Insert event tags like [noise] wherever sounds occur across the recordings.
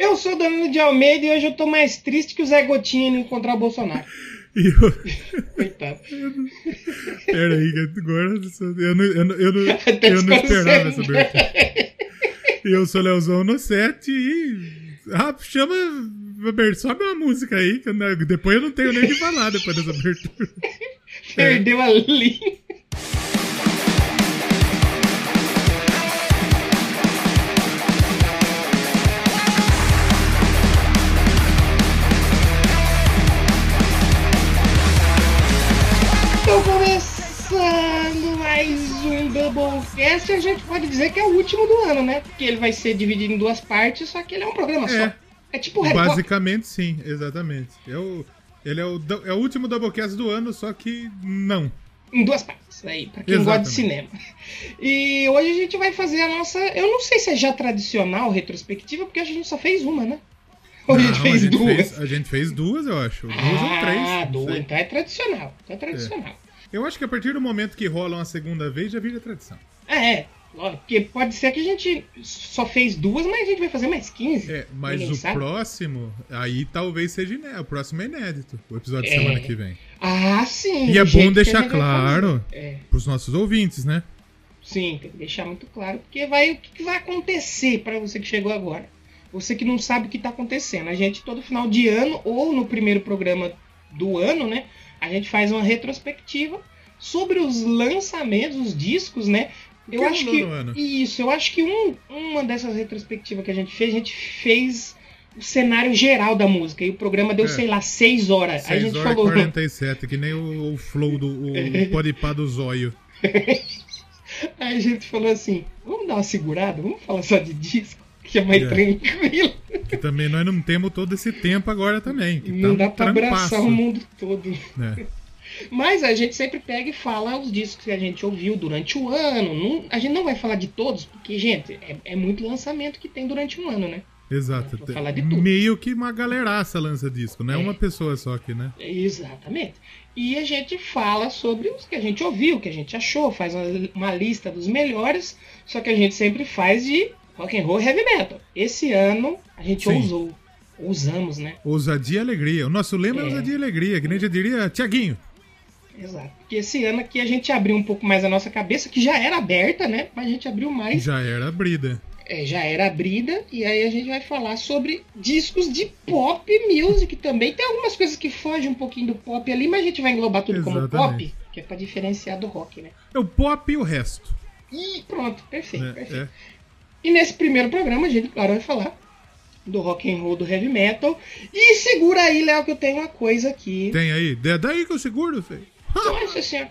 Eu sou Danilo de Almeida e hoje eu tô mais triste que o Zé Gotinha indo encontrar o Bolsonaro. Eu... [laughs] Coitado. Peraí, agora eu não, eu não, eu não, eu não esperava essa abertura. Eu sou Leozão no set e. Ah, chama. Sobe uma música aí, que eu não- depois eu não tenho nem o que falar depois dessa abertura. [laughs] Perdeu a linha. Doublecast, a gente pode dizer que é o último do ano, né? Porque ele vai ser dividido em duas partes, só que ele é um programa É. só. É tipo o. Basicamente, sim, exatamente. É o, ele é o, é o último Doublecast do ano, só que não. Em duas partes, aí, pra quem Exatamente. gosta de cinema. E hoje a gente vai fazer a nossa. Eu não sei se é já tradicional retrospectiva, porque a gente só fez uma, né? Ou a gente Não, fez duas. fez- a gente fez duas, eu acho. Duas ou três. ah, não duas. Então é tradicional. Então é tradicional. Eu acho que a partir do momento que rola uma segunda vez, já vira tradição. É, é. Porque pode ser que a gente só fez duas, mas a gente vai fazer mais 15. É, mas o sabe. próximo, aí talvez seja inédito. O próximo é inédito, o episódio de É. semana que vem. Ah, sim. E é bom deixar claro. É. pros nossos ouvintes, né? Sim, tem que deixar muito claro, porque vai o que que vai acontecer para você que chegou agora. Você que não sabe o que está acontecendo. A gente todo final de ano ou no primeiro programa do ano, né, a gente faz uma retrospectiva sobre os lançamentos, os discos, né? Eu acho que no ano? isso, eu acho que um- uma dessas retrospectivas que a gente fez, a gente fez o cenário geral da música e o programa deu, É. sei lá, seis horas. Aí a 6 gente horas falou, 47, que nem o, o flow do o [laughs] podipá do zóio. Aí a gente falou assim: vamos dar uma segurada, vamos falar só de disco, que é mais É. tranquilo. Que também nós não temos todo esse tempo agora também. Não tá dá um pra abraçar o mundo todo. né? Mas a gente sempre pega e fala os discos que a gente ouviu durante o ano. Não- a gente não vai falar de todos, porque, gente, é, é muito lançamento que tem durante um ano, né? Exato. Meio que uma galeraça lança disco, não é É. uma pessoa só aqui, né? Exatamente. E a gente fala sobre os que a gente ouviu, o que a gente achou, faz uma, uma lista dos melhores, só que a gente sempre faz de rock and roll e heavy metal. Esse ano a gente Sim. ousou. Usamos, né? Ousadia e alegria. O nosso lema é, É. ousadia e alegria, que nem já diria Tiaguinho. Exato. Porque esse ano aqui a gente abriu um pouco mais a nossa cabeça, que já era aberta, né? Mas a gente abriu mais. Já era abrida. É, já era abrida. E aí a gente vai falar sobre discos de pop music também. Tem algumas coisas que fogem um pouquinho do pop ali, mas a gente vai englobar tudo como Exatamente. pop, que é pra diferenciar do rock, né? É o pop e o resto. E pronto, perfeito, né? perfeito. É. E nesse primeiro programa a gente, claro, vai falar do rock and roll, do heavy metal. E segura aí, Léo, que eu tenho uma coisa aqui. Tem aí. É daí que eu seguro, filho. Nossa senhora.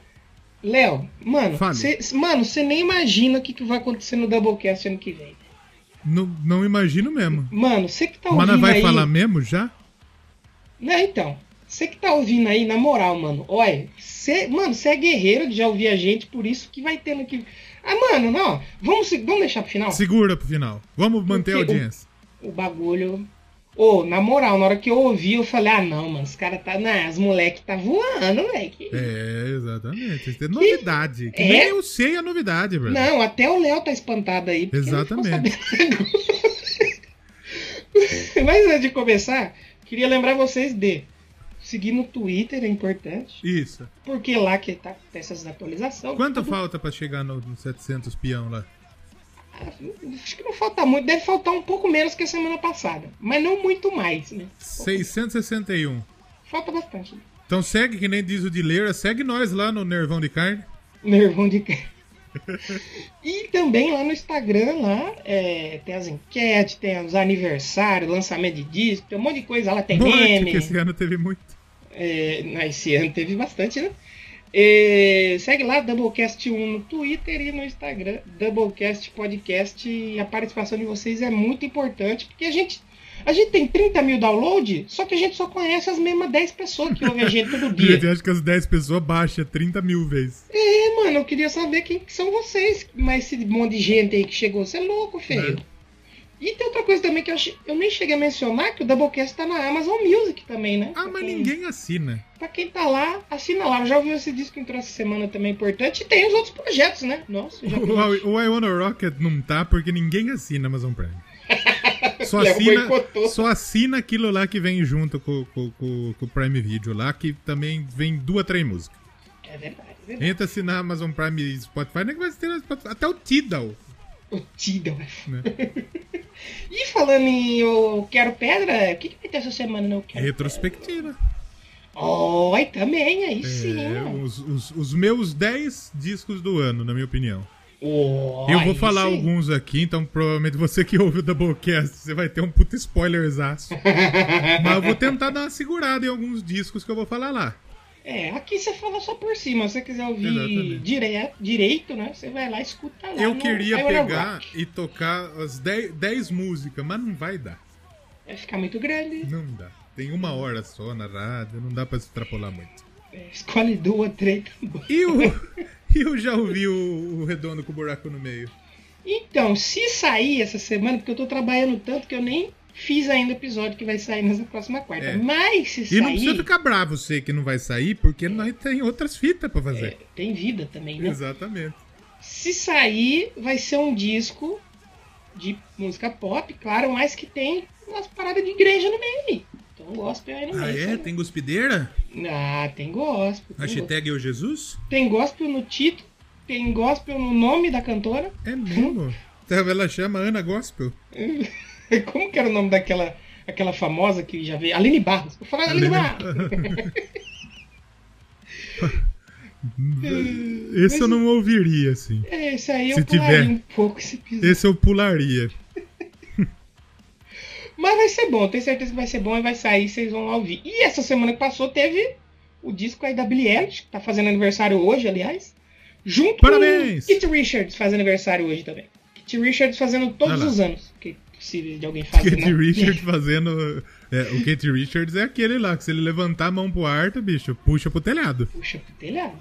Léo, mano, Fale. cê, mano, você nem imagina o que, que vai acontecer no Doublecast ano que vem. Não, não imagino mesmo. Mano, você que tá ouvindo nós vai aí... falar mesmo já? Né, então. Você que tá ouvindo aí, na moral, mano, olha, você, mano, você é guerreiro de já ouvir a gente, por isso que vai tendo que. Ah, mano, não, vamos, vamos deixar pro final? Segura pro final. Vamos manter a Porque o- audiência. O bagulho. Ô, na moral, na hora que eu ouvi, eu falei, ah, não, mano, os caras tá. Não, as moleque tá voando, moleque. É, exatamente. Isso é novidade. Que É? nem eu sei a novidade, velho. Não, até o Léo tá espantado aí. Exatamente. [laughs] [laughs] Mas antes de começar, queria lembrar vocês de seguir no Twitter, é importante. Isso. Porque lá que tá essas atualizações. Quanto Tudo- falta pra chegar no, no 700 peão lá? Acho que não falta muito, deve faltar um pouco menos que a semana passada. Mas não muito mais, né? 661. Falta bastante. Então segue, que nem diz o Dileira, segue nós lá no Nervão de Carne. Nervão de cara. E também lá no Instagram, lá, é, tem as enquetes, tem os aniversários, lançamento de disco, tem um monte de coisa lá, tem Morte, meme. que esse ano teve muito. É, esse ano teve bastante, né? É, segue lá, Doublecast 1 no Twitter e no Instagram, Doublecast Podcast. E a participação de vocês é muito importante, porque a gente, a gente tem 30 mil downloads, só que a gente só conhece as mesmas 10 pessoas que ouvem a gente todo [laughs] dia. Eu acho que as 10 pessoas baixa 30 mil vezes. É, mano, eu queria saber quem que são vocês, mas esse monte de gente aí que chegou, você é louco, feio. É. E tem outra coisa também que eu, eu nem cheguei a mencionar, que o Doublecast tá na Amazon Music também, né? Ah, Pra mas quem- ninguém assina. Pra quem tá lá, assina lá. Já ouviu esse disco que entrou essa semana também importante. E tem os outros projetos, né? Nossa, já O, o I Wanna Rocket não tá porque ninguém assina Amazon Prime. [laughs] só, assina, só assina aquilo lá que vem junto com, com, com, com, o Prime Video lá, que também vem duas, três músicas. É verdade, é verdade. Entra assim na Amazon Prime e Spotify, nem vai ter até o Tidal. O Tidal, né? [laughs] e falando em Eu Quero Pedra, o que, que vai ter essa semana no Eu Quero Retrospectiva. Oi, também, aí é, sim. Os, os, os, meus 10 discos do ano, na minha opinião. Oh, eu vou falar sim. alguns aqui, então provavelmente você que ouve o Doublecast, você vai ter um puta spoilerzaço. [laughs] Mas eu vou tentar dar uma segurada em alguns discos que eu vou falar lá. É, aqui você fala só por cima. Se você quiser ouvir direto, direito, né? Você vai lá e escuta lá. Eu queria pegar e tocar as 10 músicas, mas não vai dar. Vai ficar muito grande. Não dá. Tem uma hora só na rádio, não dá pra se extrapolar muito. É, escolhe duas, três. E o, [laughs] eu já ouvi o, o redondo com o buraco no meio. Então, se sair essa semana, porque eu tô trabalhando tanto que eu nem fiz ainda o episódio que vai sair nessa próxima quarta. É. Mas se e sair. E não precisa ficar bravo você que não vai sair, porque é. nós tem outras fitas para fazer. É, tem vida também, né? Exatamente. Se sair, vai ser um disco de música pop, claro, mas que tem umas paradas de igreja no meio. Então gospel aí no ah, meio. Ah, é? Tem guspideira? Ah, tem gospel. Tem Hashtag Eu Jesus? Tem gospel no título, tem gospel no nome da cantora. É mesmo? [laughs] Então ela chama Ana Gospel. [laughs] [laughs] Como que era o nome daquela aquela famosa que já veio? Aline Barros. Vou falar Aline, Aline Barros. [laughs] esse Mas, eu não ouviria, assim. É, esse aí eu pularia tiver. um pouco esse episódio. Esse eu pularia. [laughs] Mas vai ser bom, tenho certeza que vai ser bom e vai sair, vocês vão lá ouvir. E essa semana que passou teve o disco aí da Billie Eilish, que tá fazendo aniversário hoje, aliás. Junto Parabéns! com Kit Richards faz aniversário hoje também. Kit Richards fazendo todos os anos. De alguém fazer. Kate Richards [laughs] fazendo. É, o Kate Richards é aquele lá, que se ele levantar a mão pro ar, bicho, puxa pro telhado. Puxa pro telhado.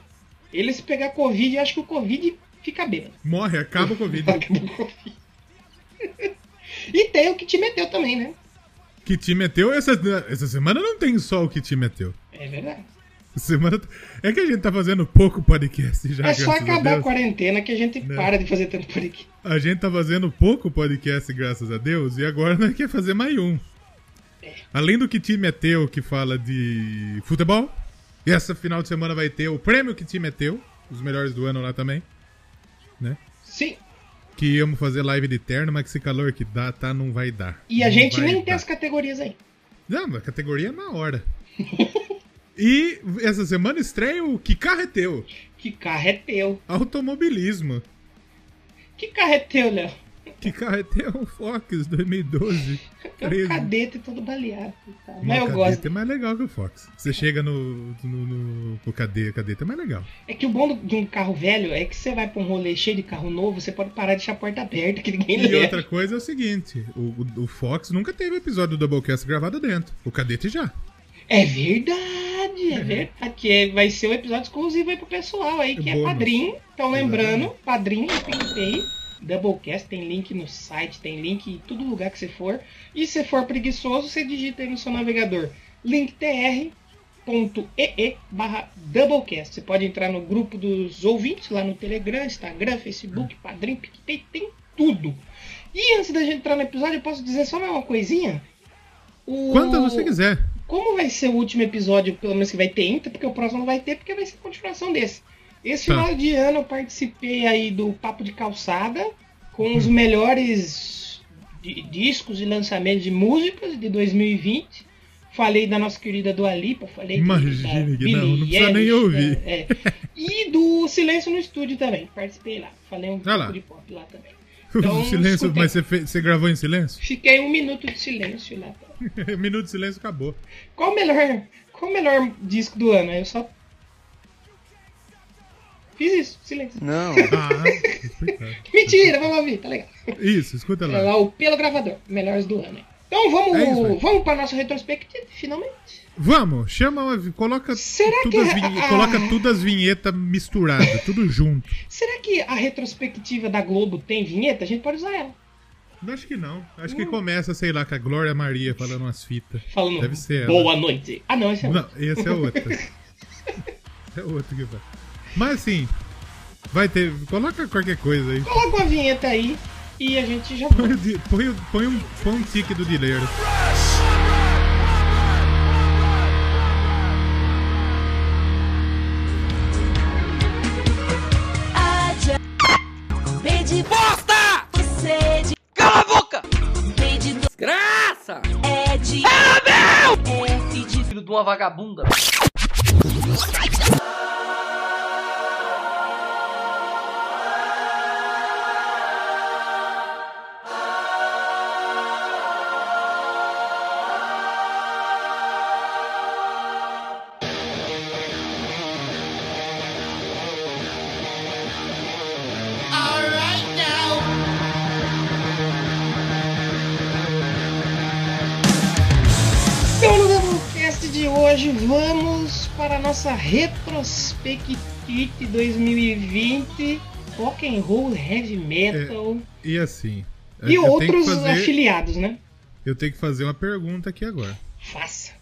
Ele se pegar Covid, acho que o Covid fica bêbado. Morre, acaba o [laughs] Covid. acaba o Covid. e tem o que te meteu também, né? Que te meteu? Essa, essa semana não tem só o que te meteu. É verdade. Semana... É que a gente tá fazendo pouco podcast já. É só acabar a, a, quarentena que a gente né? para de fazer tanto podcast. A gente tá fazendo pouco podcast, graças a Deus, e agora nós quer fazer mais um. É. Além do que time é teu, que fala de futebol, e essa final de semana vai ter o prêmio que time é teu, os melhores do ano lá também. Né? Sim. Que íamos fazer live de terno, mas que esse calor que dá, tá, não vai dar. E a gente nem dar. tem as categorias aí. Não, a categoria é na hora. [laughs] E essa semana estreia o Que Carro é Teu? Que Carro é Teu? Automobilismo. Que carro é teu, Léo? Que carro é teu? Um Fox 2012. É um cadete todo baleado. Tá? Mas eu gosto. é mais legal que o Fox. Você chega no, no, no, no cadete, cadete é mais legal. É que o bom de um carro velho é que você vai pra um rolê cheio de carro novo, você pode parar de deixar a porta aberta, que ninguém E leva. outra coisa é o seguinte: o, o Fox nunca teve episódio do Doublecast gravado dentro. O cadete já. É verdade, é verdade. Que vai ser um episódio exclusivo aí pro pessoal aí, que é, é padrinho. Então lembrando, padrinho do PicPay. Doublecast, tem link no site, tem link em todo lugar que você for. E se for preguiçoso, você digita aí no seu navegador linktr.ee barra Doublecast. Você pode entrar no grupo dos ouvintes lá no Telegram, Instagram, Facebook, Padrim, PicPay, tem tudo. E antes da gente entrar no episódio, eu posso dizer só uma coisinha? O... Quantas você quiser. Como vai ser o último episódio, pelo menos que vai ter entra, porque o próximo não vai ter, porque vai ser continuação desse. Esse tá. final de ano eu participei aí do Papo de Calçada com os hum. melhores discos e lançamentos de músicas de 2020. Falei da nossa querida Dua Lipa, falei Imagine que não, não precisa nem ouvir. É, e do Silêncio no Estúdio também, participei lá. Falei um ah pouco lá. de pop lá também. Então, [laughs] silêncio, mas você, fez, você gravou em silêncio? Fiquei um minuto de silêncio lá. [laughs] minuto de silêncio acabou. Qual o melhor, qual o melhor disco do ano? Eu só Fiz isso, silêncio. Não. [laughs] Ah, Mentira, vamos ouvir, tá legal. Isso, escuta lá. É lá o Pelo Gravador, melhores do ano. Então vamos, é isso, vamos para nossa retrospectiva, finalmente. Vamos, chama, coloca Será tudo as vinhe... a... coloca tudo as vinhetas misturadas, tudo junto. Será que a retrospectiva da Globo tem vinheta? A gente pode usar ela. Acho que não. Acho que hum. começa, sei lá, com a Glória Maria falando umas fitas. Falando Deve ser Boa ela. noite. Ah, não, esse é outro. Não, esse é outro. [laughs] é outro que vai. Mas assim, vai ter. Coloca qualquer coisa aí. Coloca uma vinheta aí. e a gente já põe, põe, põe, um, põe um tique do dileiro. Bosta! Vagabunda. Nossa retrospectiva 2020 rock and roll, heavy metal. É, e assim. E outros fazer, afiliados, né? Eu tenho que fazer uma pergunta aqui agora. Faça.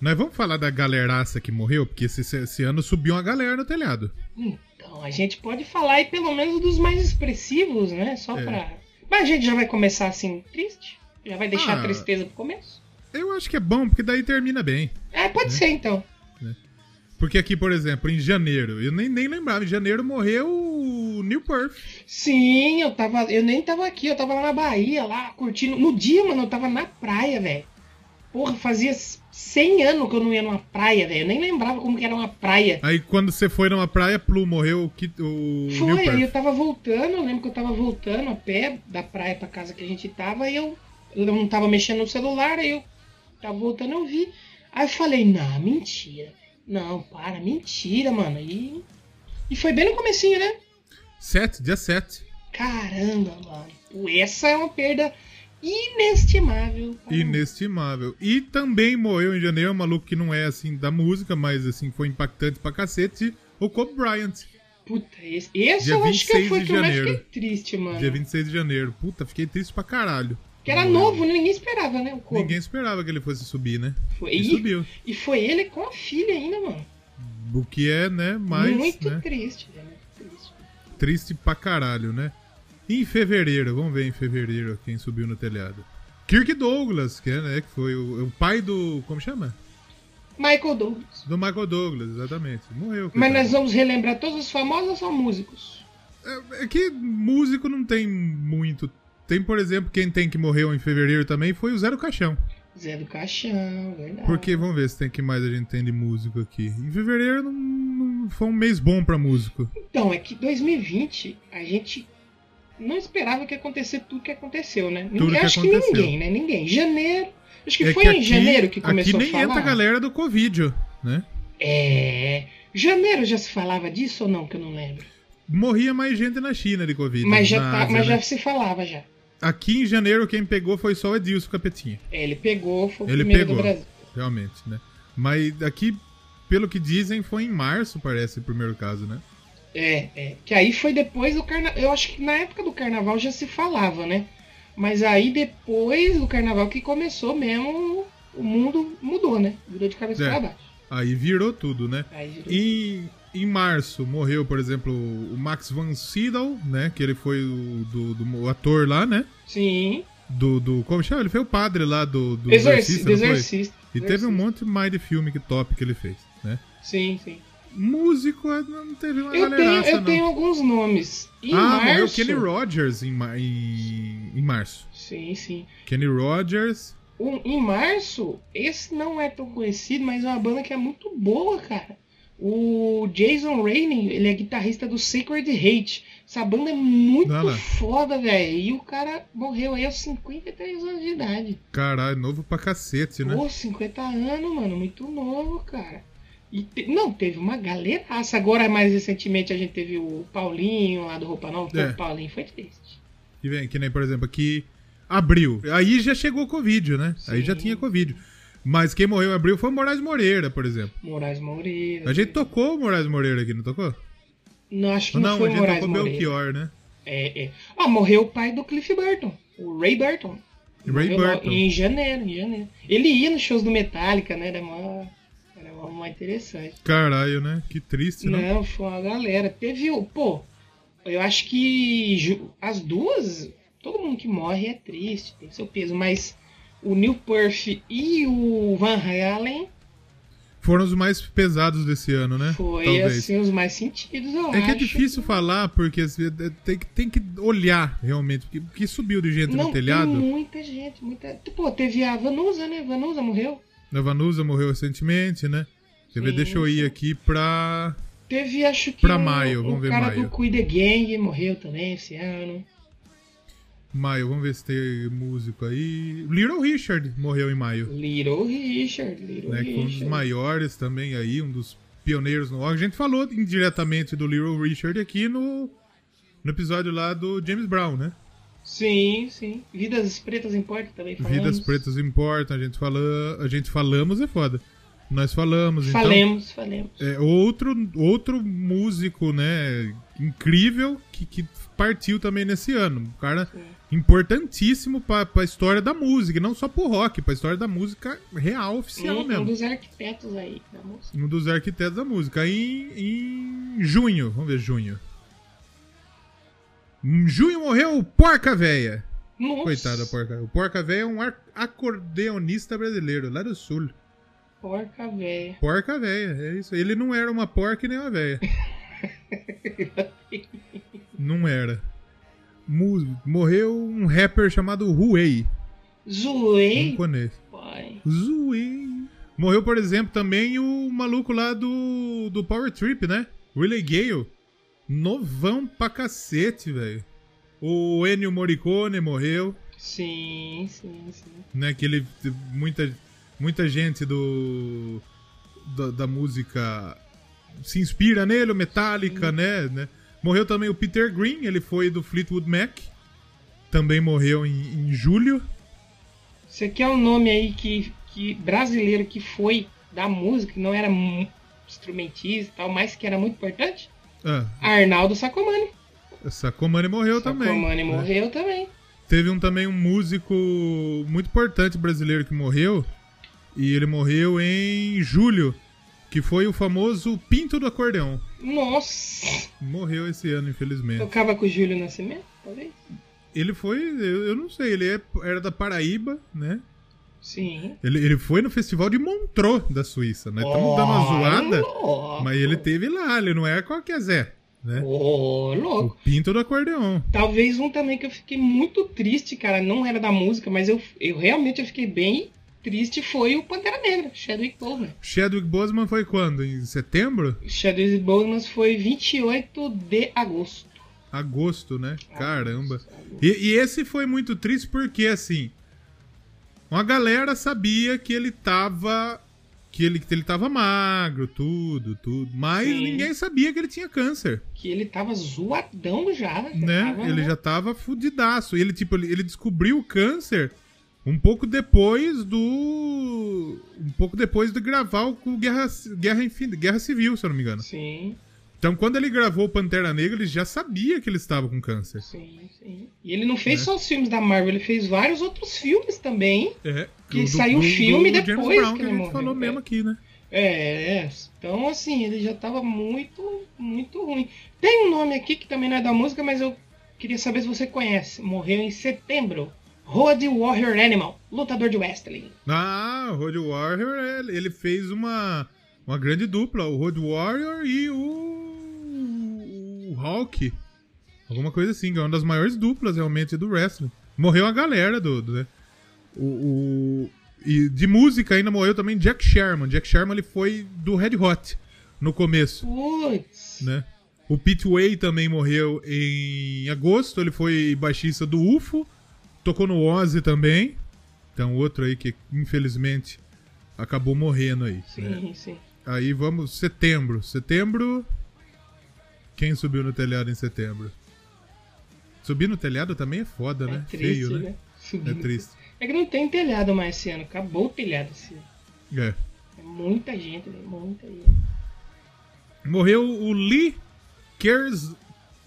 Nós vamos falar da galeraça que morreu, porque esse, esse ano subiu uma galera no telhado. Então, a gente pode falar aí pelo menos dos mais expressivos, né? Só é. pra. Mas a gente já vai começar assim, triste? Já vai deixar ah, a tristeza pro começo? Eu acho que é bom, porque daí termina bem. É, pode né? ser então. Porque aqui, por exemplo, em janeiro, eu nem, nem lembrava, em janeiro morreu o New Perth. Sim, eu tava. Eu nem tava aqui, eu tava lá na Bahia, lá, curtindo. No dia, mano, eu tava na praia, velho. Porra, fazia 100 anos que eu não ia numa praia, velho. Eu nem lembrava como que era uma praia. Aí quando você foi numa praia, Plu morreu o, o Foi, aí eu tava voltando, eu lembro que eu tava voltando a pé da praia pra casa que a gente tava, e eu, eu não tava mexendo no celular, aí eu tava voltando, eu vi. Aí eu falei, não, mentira. Não, para, mentira, mano. E, e foi bem no comecinho, né? 7, dia 7. Caramba, mano. Essa é uma perda inestimável. Inestimável. E também morreu em janeiro um maluco que não é assim da música, mas assim foi impactante pra cacete, o Kobe Bryant. Puta, esse, esse eu acho que foi que eu mais fiquei triste, mano. Dia 26 de janeiro. Puta, fiquei triste pra caralho. Que era novo, ninguém esperava, né? O Ninguém esperava que ele fosse subir, né? Foi. E, subiu. E foi ele com a filha ainda, mano. O que é, né, mais. Muito né? triste, né? Triste. Triste pra caralho, né? Em fevereiro, vamos ver em fevereiro quem subiu no telhado. Kirk Douglas, que é, né, que foi o, o pai do. Como chama? Michael Douglas. Do Michael Douglas, exatamente. Morreu. Mas nós vamos relembrar todos os famosos ou só músicos? É, é que músico não tem muito tem, por exemplo, quem tem que morreu em fevereiro também foi o Zé do Caixão. Zé do Caixão, verdade. Porque, vamos ver se tem que mais a gente tem de músico aqui. Em fevereiro não, não foi um mês bom pra músico. Então, é que 2020 a gente não esperava que acontecer tudo que aconteceu, né? Tudo ninguém, que acho aconteceu. que ninguém, né? Ninguém. Janeiro. Acho que é foi que aqui, em janeiro que começou aqui nem a falar. entra a galera do Covid, né? É. Janeiro já se falava disso ou não? Que eu não lembro. Morria mais gente na China de Covid. Mas já, tá, mas já né? se falava já. Aqui em janeiro quem pegou foi só o Edilson Capetinha. Ele pegou, foi o ele primeiro pegou, do Brasil. Realmente, né? Mas aqui, pelo que dizem, foi em março, parece, o primeiro caso, né? É, é. Que aí foi depois do carnaval. Eu acho que na época do carnaval já se falava, né? Mas aí depois do carnaval que começou mesmo, o mundo mudou, né? Virou de cabeça é. pra baixo. Aí virou tudo, né? Aí virou e em março morreu, por exemplo, o Max von Sydow, né? Que ele foi o do, do o ator lá, né? Sim. Do, do. Como chama? Ele foi o padre lá do, do Exorcista. Exorcista. E teve um monte mais de filme que top que ele fez, né? Sim, sim. Músico é, não teve uma eu tenho, Eu não. tenho alguns nomes. Em ah, março... morreu Kenny Rogers em, em, em março. Sim, sim. Kenny Rogers. Um, em março, esse não é tão conhecido, mas é uma banda que é muito boa, cara. O Jason Rainey, ele é guitarrista do Sacred Hate. Essa banda é muito não. foda, velho. E o cara morreu aí aos 53 anos de idade. Caralho, novo pra cacete, né? Pô, 50 anos, mano. Muito novo, cara. E te... Não, teve uma galeraça. Agora, mais recentemente, a gente teve o Paulinho lá do Roupa Nova. É. O Paulinho foi triste. E vem, que nem, por exemplo, aqui... Abril. Aí já chegou o Covid, né? Sim. Aí já tinha Covid. Mas quem morreu em abril foi o Moraes Moreira, por exemplo. Moraes Moreira. A gente tocou o Moraes Moreira aqui, não tocou? Não, acho que não, não foi o Moraes Moreira. Belchior, né? É, é. Ah, morreu o pai do Cliff Burton, o Ray Burton. Ray morreu Burton. Em janeiro, em janeiro. Ele ia nos shows do Metallica, né? Era uma, era uma interessante. Caralho, né? Que triste, não? Não, foi uma galera. Teve o. Pô, eu acho que as duas todo mundo que morre é triste, tem seu peso, mas o Neil Perth e o Van Halen foram os mais pesados desse ano, né? Foi, Talvez. assim, os mais sentidos, eu É acho. que é difícil falar, porque assim, é, tem, que, tem que olhar realmente, porque, porque subiu de gente Não, no telhado. Tem muita gente, muita. Pô, teve a Vanusa, né? Vanusa morreu. A Vanusa morreu recentemente, né? Quer ver? Deixa eu ir aqui pra. Teve, acho que. Pra maio, vamos ver maio. O cara do Cuida Gang morreu também esse ano. Maio, vamos ver se tem músico aí. Little Richard morreu em maio. Little Richard, Little né, Richard. um dos maiores também aí, um dos pioneiros no rock. A gente falou indiretamente do Little Richard aqui no, no episódio lá do James Brown, né? Sim, sim. Vidas Pretas Importam também falamos. Vidas Pretas Importam, a gente, fala, a gente falamos é foda. Nós falamos, falemos, então... Falemos, É, outro, outro músico, né, incrível, que, que partiu também nesse ano. Um cara Sim. Importantíssimo para a história da música, não só pro rock, para a história da música real, oficial um, mesmo. Um dos arquitetos aí da música. Um dos arquitetos da música. Aí em junho, vamos ver junho. Em junho morreu o Porca Véia. Nossa. Coitada Porca. O Porca Véia é um acordeonista brasileiro, lá do sul. Porca véia. Porca véia, é isso. Ele não era uma porca nem uma véia. [laughs] não era. Morreu um rapper chamado Huey. Zuei? Não conheço. Zuei. Morreu, por exemplo, também o maluco lá do, do Power Trip, né? Willie Gale. Novão pra cacete, velho. O Ennio Morricone morreu. Sim, sim, sim. Né, que ele. Muita, muita gente do. Da, da música se inspira nele, o Metallica, né, né? Morreu também o Peter Green, ele foi do Fleetwood Mac. Também morreu em, em julho. Você quer um nome aí que, que brasileiro que foi da música, que não era instrumentista e tal, mas que era muito importante? Ah. Arnaldo Sacomani. Sacomani morreu Sacomani também. Sacomani né? morreu também. Teve um, também um músico muito importante brasileiro que morreu. E ele morreu em julho. Que foi o famoso Pinto do Acordeão. Nossa! Morreu esse ano, infelizmente. Tocava com o Júlio Nascimento, talvez? Ele foi, eu, eu não sei, ele é, era da Paraíba, né? Sim. Ele, ele foi no festival de Montreux, da Suíça, né? Estamos oh, dando uma zoada, louco. mas ele teve lá, ele não é qualquer Zé. Né? Ô, oh, louco. O pinto do acordeão. Talvez um também que eu fiquei muito triste, cara. Não era da música, mas eu, eu realmente eu fiquei bem triste foi o Pantera Negra, Chadwick Boseman. Chadwick Boseman foi quando? Em setembro? Chadwick Boseman foi 28 de agosto. Agosto, né? Caramba. E, e, esse foi muito triste porque, assim, uma galera sabia que ele tava... Que ele, que ele tava magro, tudo, tudo. Mas Sim. ninguém sabia que ele tinha câncer. Que ele tava zoadão já. né? Tava... Ele já tava fudidaço. Ele, tipo, ele, ele descobriu o câncer um pouco depois do. Um pouco depois de gravar o Guerra, Guerra, Guerra Civil, se eu não me engano. Sim. Então, quando ele gravou Pantera Negra, ele já sabia que ele estava com câncer. Sim, sim. E ele não fez né? só os filmes da Marvel, ele fez vários outros filmes também. É. Que do, saiu o filme do depois James Brown, que, que ele a gente morreu. falou mesmo aqui, né? É, é. Então, assim, ele já estava muito, muito ruim. Tem um nome aqui que também não é da música, mas eu queria saber se você conhece. Morreu em setembro. Road Warrior Animal, lutador de wrestling. Ah, o Road Warrior, ele fez uma, uma grande dupla, o Road Warrior e o, o Hulk. Alguma coisa assim, que é uma das maiores duplas realmente do wrestling. Morreu a galera do. do né? o, o, e de música ainda morreu também Jack Sherman. Jack Sherman ele foi do Red Hot no começo. Putz. Né? O Pete Way também morreu em agosto, ele foi baixista do UFO. Tocou no Ozzy também. Então, outro aí que, infelizmente, acabou morrendo aí. Sim, né? sim. Aí vamos, setembro. Setembro. Quem subiu no telhado em setembro? Subir no telhado também é foda, é né? Triste, Feio, né? né? É triste. É que não tem telhado mais esse ano. Acabou o telhado esse ano. É. É muita gente, né? Muita gente. Morreu o Lee Kers...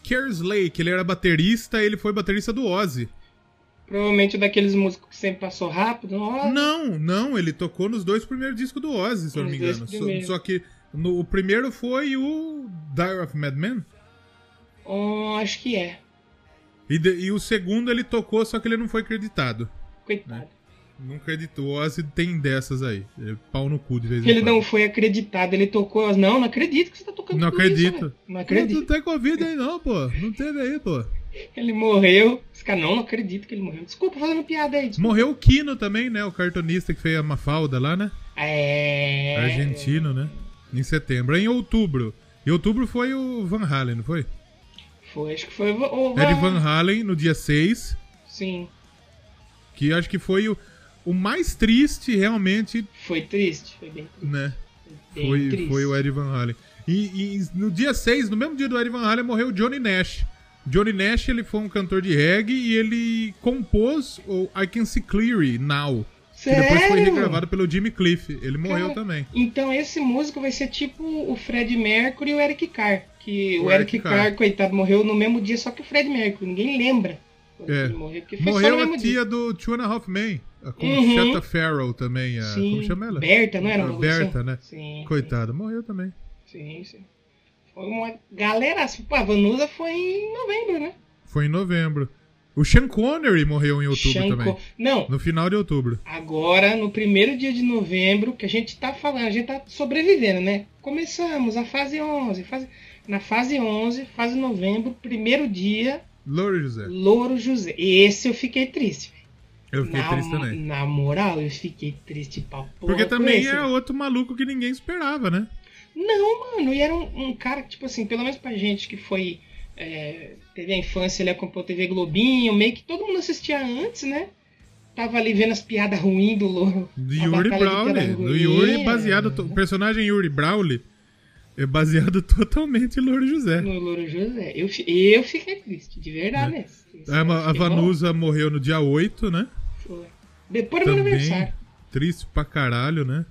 Kersley, que ele era baterista, ele foi baterista do Ozzy. Provavelmente daqueles músicos que sempre passou rápido. Não, Não, não, ele tocou nos dois primeiros discos do Ozzy, se eu não me engano. Só, só que no, o primeiro foi o Dire of Madman. Oh, acho que é. E, de- e o segundo ele tocou, só que ele não foi acreditado. Coitado. Não acreditou. O Ozzy tem dessas aí. É pau no cu de vez em Ele quando. não foi acreditado, ele tocou. Não, não acredito que você tá tocando Não isso, acredito. velho. não Não, acredito. não tem Covid aí não, pô. Não teve aí, pô. Ele morreu. Esse cara, não, não acredito que ele morreu. Desculpa fazendo piada aí. Desculpa. Morreu o Kino também, né? O cartunista que fez a Mafalda lá, né? É. Argentino, né? Em setembro. Em outubro. Em outubro foi o Van Halen, não foi? Foi, acho que foi o. o Ed Van Halen no dia 6. Sim. Que acho que foi o, o mais triste, realmente, Foi triste. Foi bem triste. né? Bem Foi, triste. foi o Ed Van Halen. E, e no dia 6, no mesmo dia do Ed Van Halen, morreu o Johnny Nash. Johnny Nash ele foi um cantor de reggae e ele compôs o I Can See Clearly Now. Que depois foi Sério? regravado pelo Jimmy Cliff. Ele morreu Cara, também. Então esse músico vai ser tipo o Fred Mercury e o Eric Carr. Que o, O Eric, Eric Carr, Carr. coitado, morreu no mesmo dia, só que o Fred Mercury. Ninguém lembra É. ele morreu. Morreu a dia. tia do Two and a Half Men. A Uhum. Conchetta Farrell também. A, Sim. Como chama ela? Berta, não era? A Berta, né? Sim. Coitada, morreu também. Sim, sim. Foi uma galera. Pô, a Vanusa foi em novembro, né? Foi em novembro. O Sean Connery morreu em outubro Sean também. Con- Não, No final de outubro. agora, no primeiro dia de novembro, que a gente tá falando, a gente tá sobrevivendo, né? Começamos a fase 11. Fase... Na fase 11, fase novembro, primeiro dia, Louro José. Louro José. Esse eu fiquei triste. Eu fiquei na, triste também. Na moral, eu fiquei triste pra porra. Porque também é outro maluco que ninguém esperava, né? Não, mano, e era um, um cara que, tipo assim, pelo menos pra gente que foi. É, teve a infância, ele acompanhou TV Globinho, meio que todo mundo assistia antes, né? Tava ali vendo as piadas ruins do Louro. Do Yuri Brawley. piada Do Yuri baseado. to- O personagem Yuri Brawley é baseado totalmente em Louro José. No Louro José. Eu, eu fiquei triste, de verdade. né? Isso A, a Vanusa morreu no dia 8, né? Foi. Depois do meu aniversário. Triste pra caralho, né?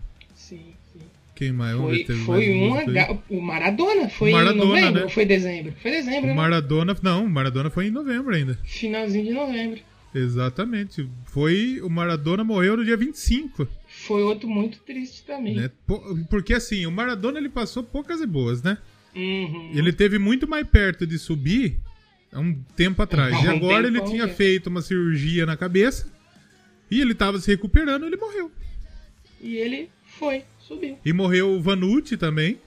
Quem mais? Foi, teve foi mais uma. O Maradona foi Maradona, em novembro né? ou foi dezembro? Foi dezembro, O né? Maradona. Não, o Maradona foi em novembro ainda. Finalzinho de novembro. Exatamente. Foi. O Maradona morreu no dia 25. Foi outro muito triste também. Né? Po- Porque assim, o Maradona ele passou poucas e boas, né? Uhum. Ele teve muito mais perto de subir há um tempo atrás. Há E agora ele tinha é. feito uma cirurgia na cabeça. E ele tava se recuperando, ele morreu. E ele foi, subiu. E morreu o Vanucci também.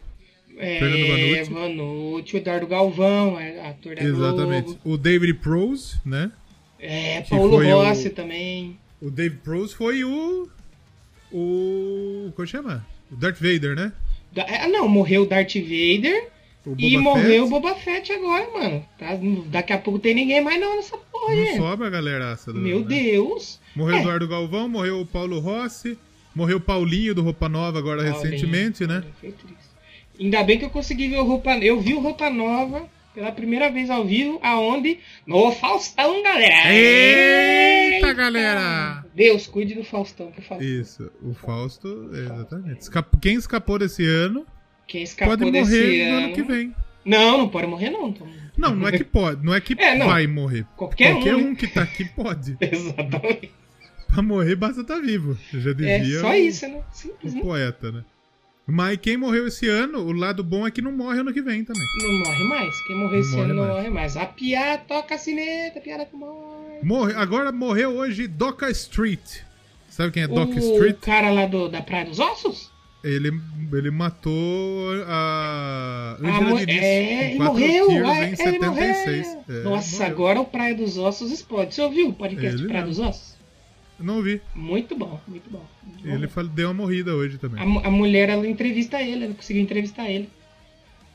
É, Vanucci. Vanucci, o Eduardo Galvão, é, ator da Exatamente. Globo. O David Prose, né? É, Que Paulo foi o- Rossi também. O David Prose foi o. O. Como chama? O Darth Vader, né? Da- Ah, não, morreu o Darth Vader O e morreu o. Boba Fett agora, mano. Tá? Daqui a pouco tem ninguém mais não nessa porra, Não gente. sobra a galeraça. do- Meu né? Deus. Morreu o É. Eduardo Galvão, morreu o Paulo Rossi, morreu o Paulinho do Roupa Nova agora Olha recentemente, né? Foi triste. Ainda bem que eu consegui ver o Roupa... Eu vi o Roupa Nova pela primeira vez ao vivo, aonde? No Faustão, galera! Eita, galera! Deus, cuide do Faustão, por favor. Isso, o Fausto, exatamente. Quem escapou desse ano Quem escapou pode morrer no ano... ano que vem. Não, não pode morrer não. Tom. Não, não é que pode, não é que [laughs] É, não. vai morrer. Qualquer, Qualquer um. um né? que tá aqui pode. [laughs] Exatamente. Pra morrer basta estar vivo. Já É dizia só o- isso, né? Simples, o né? poeta, né? Mas quem morreu esse ano, o lado bom é que não morre ano que vem também. Não morre mais. Quem morrer Não esse morre ano não mais. morre mais. A piada toca a sineta, a piada que morre. Morre, agora morreu hoje Doca Street. Sabe quem é Doc o Street? cara lá do, da Praia dos Ossos? Ele, ele matou a Ah, Angela mo- Diniz é, ele morreu. ah, em ele 76. morreu. É, Nossa, morreu. agora o Praia dos Ossos explode. Você ouviu o podcast Ele Praia mesmo. dos Ossos? Não vi. Muito bom, muito bom. Muito bom. Ele fal- deu uma morrida hoje também. A, a mulher, ela entrevista ele, ela conseguiu entrevistar ele.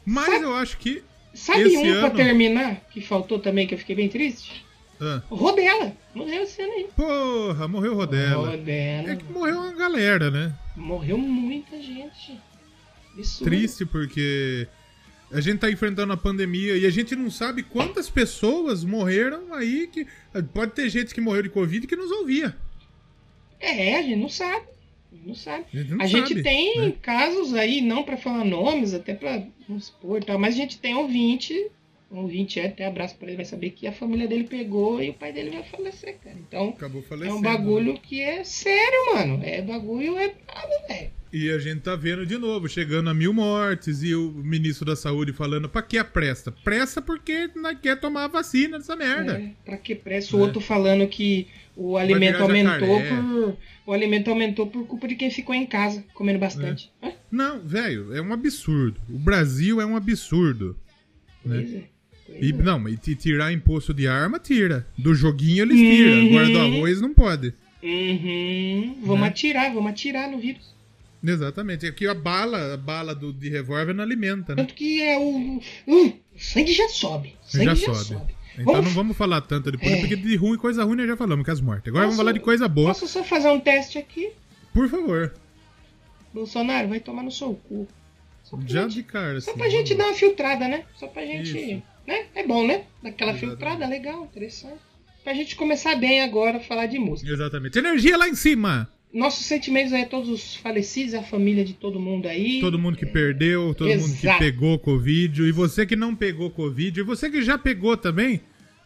Mas sabe- eu acho que. Sabe um pra ano- terminar, que faltou também, que eu fiquei bem triste? Ah, Rodela. Morreu esse ano aí. porra, morreu o Rodela. Rodela. É que morreu uma galera, né? Morreu muita gente. Absurdo. Triste porque a gente tá enfrentando a pandemia e a gente não sabe quantas pessoas morreram aí que. Pode ter gente que morreu de Covid que nos ouvia. É, a gente não sabe. A gente não sabe. A gente não a gente sabe, tem né? casos aí, não pra falar nomes, até pra não expor e tal, mas a gente tem ouvinte. Um ouvinte é, até abraço pra ele, vai saber que a família dele pegou e o pai dele vai falecer, cara. Então, Acabou é um bagulho que é sério, mano. É bagulho, é nada, velho. E a gente tá vendo de novo, chegando a mil mortes, e o ministro da Saúde falando, pra que a pressa? Pressa porque não quer tomar a vacina dessa merda. É, pra que pressa? O é. outro falando que o alimento aumentou por. O alimento aumentou por culpa de quem ficou em casa, comendo bastante. É. Não, velho, é um absurdo. O Brasil é um absurdo. Né? Pois é. E, é. não, mas tirar imposto de arma, tira. Do joguinho eles tiram. Uhum. Agora do arroz não pode. Uhum. Vamos né? atirar, vamos atirar no vírus. Exatamente. Aqui a bala, a bala do, de revólver não alimenta, né? Tanto que é o. Uh, sangue já sobe. Sangue já, já sobe. sobe. Então vamos... não vamos falar tanto de é. porque de ruim, coisa ruim nós já falamos, que as mortes. Agora posso, vamos falar de coisa boa. Posso só fazer um teste aqui? Por favor. Bolsonaro, vai tomar no seu cu. Já gente, de cara, Só assim, pra gente dar uma filtrada, né? Só pra gente. Isso. Né? É bom, né? Daquela Exatamente. filtrada, legal, interessante. Pra gente começar bem agora a falar de música. Exatamente. Energia lá em cima! Nossos sentimentos aí a todos os falecidos, a família de todo mundo aí. Todo mundo que perdeu, todo Exato. mundo que pegou Covid. E você que não pegou Covid, e você que já pegou também,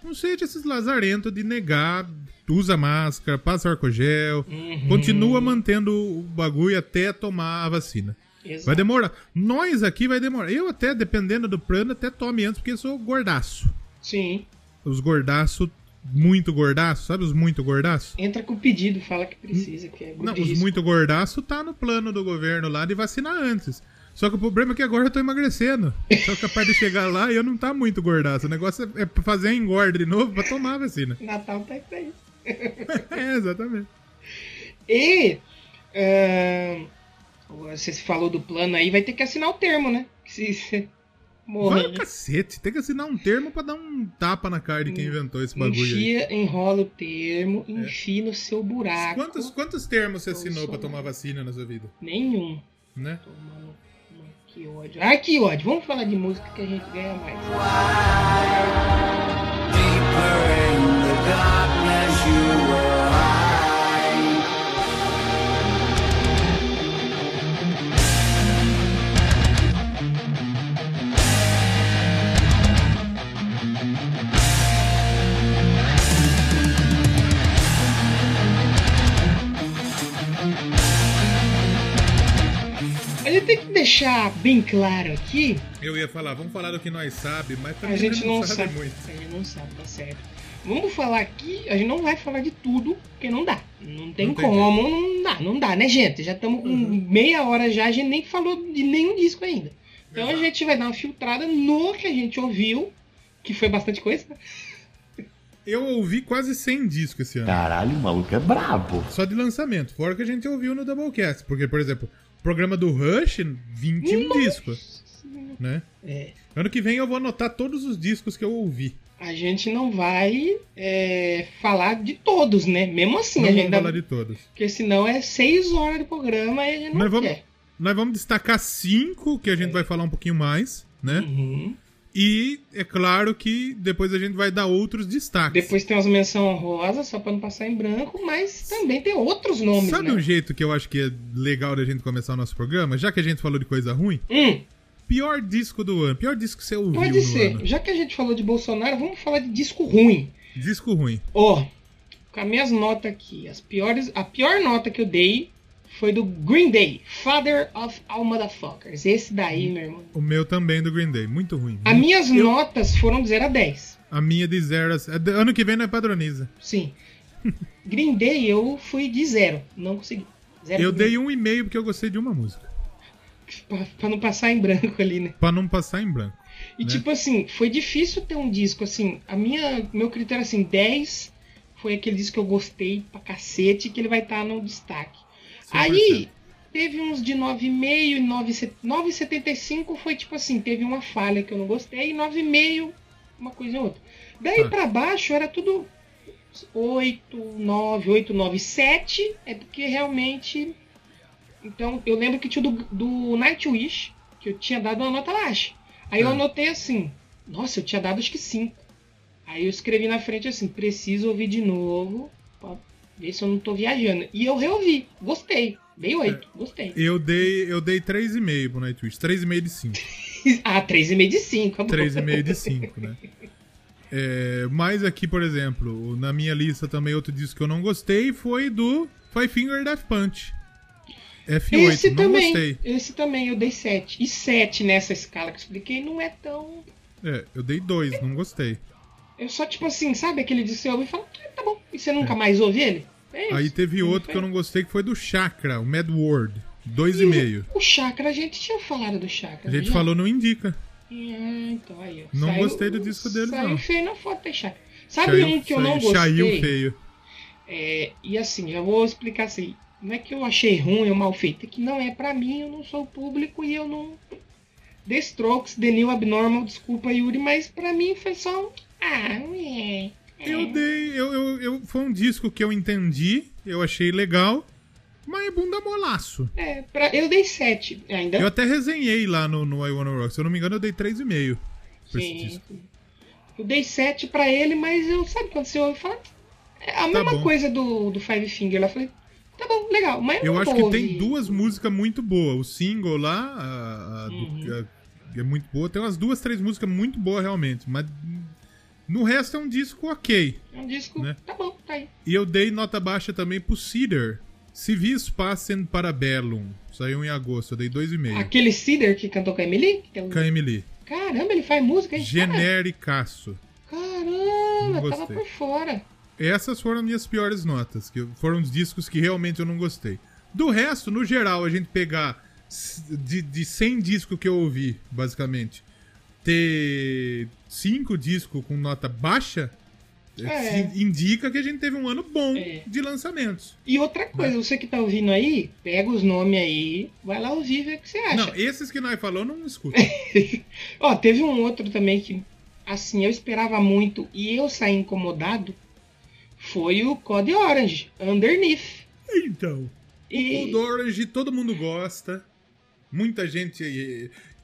não seja esses lazarentos de negar, usa máscara, passa álcool gel, uhum. continua mantendo o bagulho até tomar a vacina. Exato. Vai demorar. Nós aqui vai demorar. Eu até, dependendo do plano, até tome antes, porque eu sou gordaço. Sim. Os gordaço muito gordaço, sabe os muito gordaço? Entra com o pedido, fala que precisa, que é Não, os muito gordaço tá no plano do governo lá de vacinar antes. Só que o problema é que agora eu tô emagrecendo. Sou capaz de chegar lá e eu não tá muito gordaço. O negócio é, fazer engorda de novo pra tomar a vacina. [laughs] Natal tá pra isso. [laughs] é, exatamente. E uh, você falou do plano aí, vai ter que assinar o termo, né? Se, Morre. Vai cacete, tem que assinar um termo pra dar um tapa na cara de quem inventou esse bagulho Enfia, aí. enrola o termo, é. enfia no seu buraco. Quantos, quantos termos você assinou pra tomar vacina na sua vida? Nenhum. Né? Tomando... Que ódio. Ah, que ódio. Vamos falar de música que a gente ganha mais. Deeper in the darkness you were tem que deixar bem claro aqui. Eu ia falar, vamos falar do que nós sabe, mas também a gente não, não sabe, sabe, muito. A gente não sabe, tá certo. Vamos falar aqui, a gente não vai falar de tudo, porque não dá. Não tem, não como, não dá, não dá, né, gente? Já estamos com uhum. meia hora já, a gente nem falou de nenhum disco ainda. Então Exato. a gente vai dar uma filtrada no que a gente ouviu, que foi bastante coisa. Eu ouvi quase 100 discos esse ano. Caralho, o maluco é brabo. Só de lançamento, fora que a gente ouviu no Doublecast. Porque, por exemplo, programa do Rush, 21 Nossa. discos. Né? É. Ano que vem eu vou anotar todos os discos que eu ouvi. A gente não vai é, falar de todos, né? Mesmo assim, não a gente vamos falar de todos. Porque senão é 6 horas de programa e a gente não nós vamos, quer. Nós vamos destacar cinco que a gente é. vai falar um pouquinho mais, né? Uhum. E é claro que depois a gente vai dar outros destaques. Depois tem as menções rosas, só para não passar em branco, mas também tem outros nomes. Sabe né? um jeito que eu acho que é legal da gente começar o nosso programa? Já que a gente falou de coisa ruim. Hum. Pior disco do ano. Pior disco que você ouviu. Pode ser. Ano. Já que a gente falou de Bolsonaro, vamos falar de disco ruim. Disco ruim. Ó, oh, com as minhas notas aqui. As piores, a pior nota que eu dei foi do Green Day, Father of All Motherfuckers. Esse daí, meu irmão. O meu também do Green Day, muito ruim. As minhas eu... notas foram de 0 a 10. A minha de 0 a... É ano que vem não é padroniza. Sim. [laughs] Green Day eu fui de 0, não consegui. Zero eu dei um e meio porque eu gostei de uma música. [laughs] Pra, pra, não passar em branco ali, né? Pra não passar em branco. E né? tipo assim, foi difícil ter um disco assim. A minha, meu critério assim, 10 foi aquele disco que eu gostei pra cacete que ele vai estar tá no destaque. Aí teve uns de 9,5 e 9,75 foi tipo assim, teve uma falha que eu não gostei, e 9,5 uma coisa e outra. Daí ah. para baixo era tudo 8, 9, 8, 9, 7, é porque realmente então eu lembro que tinha do, do Nightwish, que eu tinha dado uma nota baixa. Aí ah. eu anotei assim, nossa, eu tinha dado acho que 5. Aí eu escrevi na frente assim, preciso ouvir de novo Ver se eu não tô viajando. E eu reouvi. Gostei. Dei 8. É. Gostei. Eu dei, eu dei 3,5 pro Nightwish. 3,5 de 5. [laughs] ah, 3,5 de 5. 3,5 de 5, né? É, mas aqui, por exemplo, na minha lista também outro disco que eu não gostei foi do Five Finger Death Punch. F8, esse não também, gostei. Esse também eu dei 7. E 7 nessa escala que eu expliquei não é tão. É, eu dei 2, não gostei. Eu só, tipo assim, sabe aquele de você ouve e fala, ah, tá bom. E você nunca mais ouve ele? É isso. Aí teve Não outro foi? que eu não gostei, que foi do Chakra, o Mad World. E 2,5. O Chakra, a gente tinha falado do Chakra. A gente já? falou no Indica. Ah, então aí, ó. Não gostei do disco dele, saiu não. feio na foto da Chakra. Sabe um que eu não saiu- Saiu gostei? feio. É, e assim, já vou explicar assim. Não é que eu achei ruim ou mal feito, é que não é pra mim, eu não sou público e eu não. The Strokes, The New Abnormal, desculpa Yuri, mas pra mim foi só é. Eu dei. Eu, eu, eu- foi um disco que eu entendi, eu achei legal, mas é bunda molaço. É, pra, eu dei 7 ainda. Eu até resenhei lá no, no I Wanna Rock. Se eu não me engano, eu dei 3,5 pra esse Sim. disco. Eu dei 7 pra ele, mas eu sabe quando você ouve e fala. É a mesma Tá bom. coisa do, do Five Finger. Eu falei, tá bom, legal, mas Eu não acho que tem ouvir. duas músicas muito boas. O single lá, a, a do- Uhum. a- é muito boa. Tem umas duas, três músicas muito boas realmente. Mas no resto é um disco ok. É um disco, né? tá bom, tá aí. E eu dei nota baixa também pro Cedar. Civis Passem Parabellum. Saiu em agosto, eu dei 2,5. Aquele Cider que cantou com a Emily? que é Com a Emily. Caramba, ele faz música, hein? Genericaço. Caramba, tava gostei. por fora. Essas foram minhas piores notas, que foram os discos que realmente eu não gostei. Do resto, no geral, a gente pegar de, de 100 discos que eu ouvi, basicamente, ter 5 discos com nota baixa, É. se- indica que a gente teve um ano bom É. de lançamentos. E outra coisa, você que tá ouvindo aí, pega os nomes aí, vai lá ouvir e vê o que você acha. Não, esses que nós falou, não escuto. [laughs] Ó, teve um outro também que, assim, eu esperava muito e eu saí incomodado. Foi o Code Orange, Underneath. então, o E, Cold Orange todo mundo gosta, muita gente.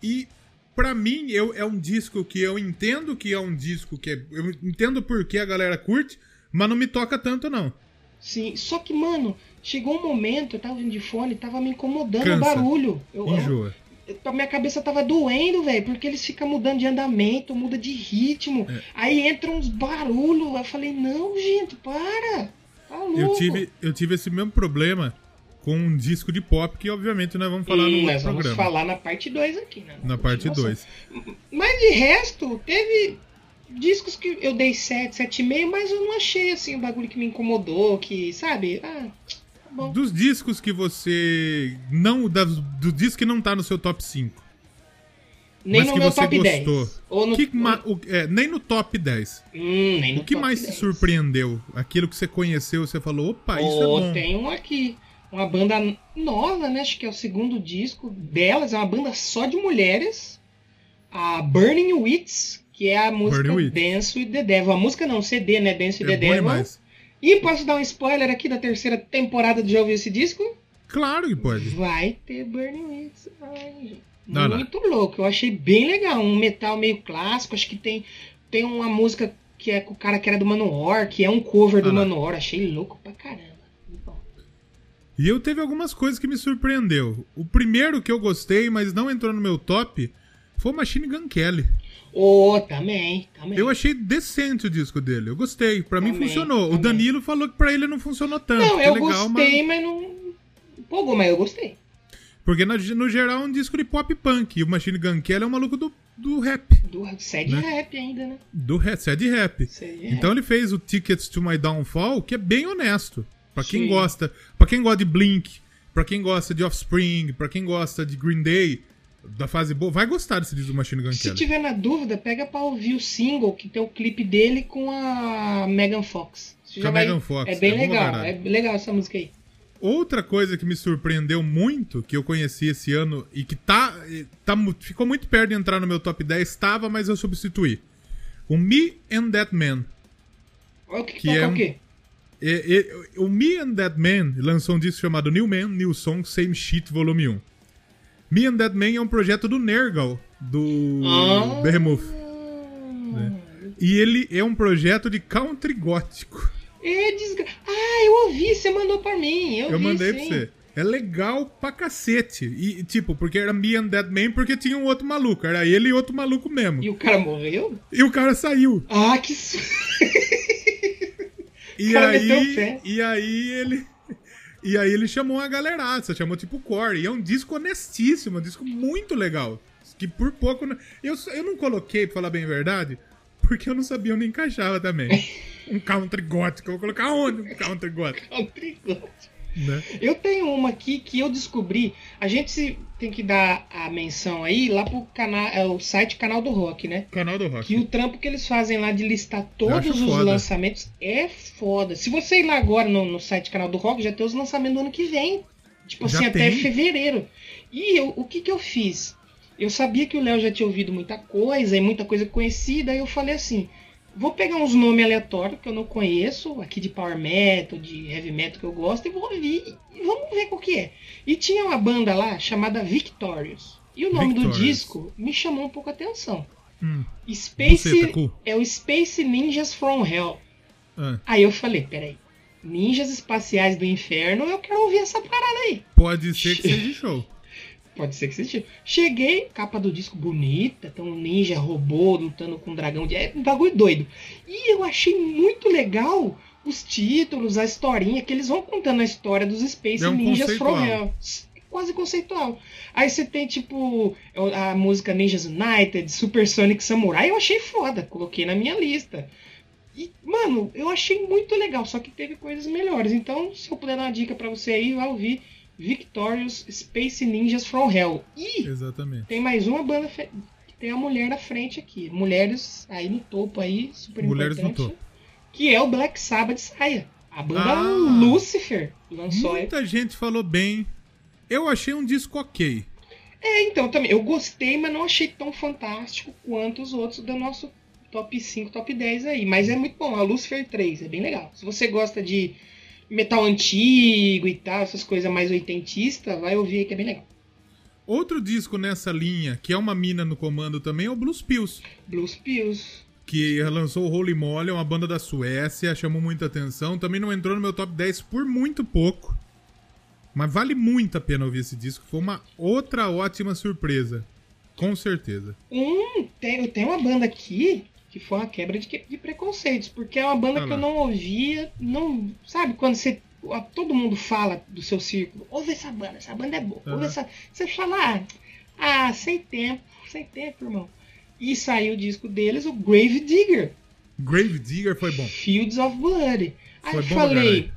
E, pra mim eu, é um disco que eu entendo que é um disco que é, eu entendo por que a galera curte, mas não me toca tanto não. sim, só que, mano, chegou um momento, eu tava de fone, tava me incomodando Cansa. o barulho. Eu, Enjoa. eu- a minha cabeça tava doendo, velho, porque eles ficam mudando de andamento, muda de ritmo. É. Aí entram uns barulhos. Eu falei, não, gente, para. Tá louco. Eu tive, eu tive esse mesmo problema com um disco de pop que obviamente nós vamos falar Hum, no nós vamos programa. falar na parte 2 aqui, né? Na parte continuação. 2. Mas de resto, teve discos que eu dei 7, 7,5, mas eu não achei assim o bagulho que me incomodou, que, sabe? Ah, tá bom. Dos discos que você não das- do disco que não tá no seu top 5. Nem mas no que meu você top gostou. 10. Ou no, Que ma- o- é, nem no top 10. Hum, nem no O que mais te 10. surpreendeu? Aquilo que você conheceu, você falou, opa, isso Oh, é bom. tem um aqui. Uma banda nova, né? Acho que é o segundo disco delas. É uma banda só de mulheres. A Burning Wits, que é a música Burning. Dance with the Devil. A música não, CD, né? Dance with É the Devil. demais. E posso dar um spoiler aqui da terceira temporada de Já ouviu esse disco? Claro que pode. Vai ter Burning Witch. Ai. Não, não. Muito louco. Eu achei bem legal. Um metal meio clássico. Acho que tem, tem uma música que é com o cara que era do Manowar, que é um cover do Ah. Manowar. Achei louco pra caramba. E eu teve algumas coisas que me surpreendeu. O primeiro que eu gostei, mas não entrou no meu top, foi o Machine Gun Kelly. Ô, também, também. Eu achei decente o disco dele. Eu gostei. Pra mim Também, funcionou. O também. Danilo falou que pra ele não funcionou tanto. Não, que é eu legal, gostei, mas... mas não. Empolgou, mas eu gostei. Porque no, no geral é um disco de pop punk. E o Machine Gun Kelly é um maluco do, do rap. Do sad Né? rap ainda, né? Do rap, sad rap. Sad Então ele fez o Tickets to My Downfall, que é bem honesto. Pra quem Sim. gosta, para quem gosta de Blink, pra quem gosta de Offspring, pra quem gosta de Green Day, da fase boa, vai gostar desse disco do Machine Gun Se Kelly. tiver na dúvida, pega pra ouvir o single que tem o clipe dele com a Megan Fox. Você Com a Megan Fox, É bem é legal. É legal essa música aí. Outra coisa que me surpreendeu muito, que eu conheci esse ano e que tá, tá ficou muito perto de entrar no meu top 10, estava, mas eu substituí. O Me and That Man. O que, Que que toca é o um- quê? E- e- o Me and That Man lançou um disco chamado New Man, New Song, Same Shit, Volume 1. Me and That Man é um projeto do Nergal, do Ah. Behemoth. né? E ele é um projeto de country gótico. É desgra... Ah, eu ouvi, você mandou pra mim. Eu, Eu vi, mandei sim. pra você. É legal pra cacete. E, tipo, porque era Me and That Man porque tinha um outro maluco. Era ele e outro maluco mesmo. E o cara morreu? E o cara saiu. Ah, que. [laughs] E cara aí, e aí ele. E aí ele chamou uma galeraça, chamou tipo Core. E é um disco honestíssimo, um disco muito legal. Que por pouco. Eu, eu não coloquei, pra falar bem a verdade, porque eu não sabia onde encaixava também. [laughs] Um country gótico. Eu vou colocar onde um country gótico? country gótico. Né? Eu tenho uma aqui que eu descobri. A gente tem que dar a menção aí lá pro canal, é o site Canal do Rock, né? Canal do Rock. Que o trampo que eles fazem lá de listar todos os foda. lançamentos é foda. Se você ir lá agora no, no site Canal do Rock, já tem os lançamentos do ano que vem. Tipo já assim, tem? até fevereiro. E eu, o que que eu fiz? Eu sabia que o Léo já tinha ouvido muita coisa e muita coisa conhecida, aí eu falei assim: Vou pegar uns nomes aleatórios que eu não conheço, aqui de power metal, de heavy metal que eu gosto, e vou ouvir e vamos ver qual que é. E tinha uma banda lá chamada Victorious. E o nome Victorious. do disco me chamou um pouco a atenção. Hum. Space é o Space Ninjas from Hell. Ah. Aí eu falei, peraí, Ninjas Espaciais do Inferno, eu quero ouvir essa parada aí. Pode ser que [laughs] seja show. Pode ser que seja. Cheguei, capa do disco bonita, tem um ninja robô lutando com um dragão de. É um bagulho doido. E eu achei muito legal os títulos, a historinha, que eles vão contando a história dos Space é um Ninjas from Hell. Quase conceitual. Aí você tem, tipo, a música Ninjas United, Super Sonic Samurai, eu achei foda, coloquei na minha lista. E, mano, eu achei muito legal, só que teve coisas melhores. Então, se eu puder dar uma dica para você aí, vai ouvir Victorious Space Ninjas from Hell. E Exatamente. tem mais uma banda que tem a mulher na frente aqui. Mulheres aí no topo aí, super Mulheres importante. No topo. Que é o Black Sabbath saia. A banda ah, Lucifer lançou Muita gente falou bem. Eu achei um disco ok. É, então também. Eu gostei, mas não achei tão fantástico quanto os outros do nosso top 5, top 10 aí. Mas é muito bom. A Lucifer 3 é bem legal. Se você gosta de metal antigo e tal, essas coisas mais oitentista, vai ouvir aí que é bem legal. Outro disco nessa linha, que é uma mina no comando também, é o Blues Pills. Blues Pills. Que lançou o Holy Moly, é uma banda da Suécia, chamou muita atenção. Também não entrou no meu top 10 por muito pouco. Mas vale muito a pena ouvir esse disco. Foi uma outra ótima surpresa. Com certeza. Hum, tem, tem uma banda aqui que foi uma quebra de, de preconceitos, porque é uma banda ah, que eu não ouvia, não, sabe, quando você todo mundo fala do seu círculo, ouve essa banda, essa banda é boa, uhum. ouve essa, você fala, ah, ah, sem tempo, sem tempo, irmão. E saiu o disco deles, o Grave Digger. Grave Digger foi bom. Fields of Blood. Aí foi eu falei,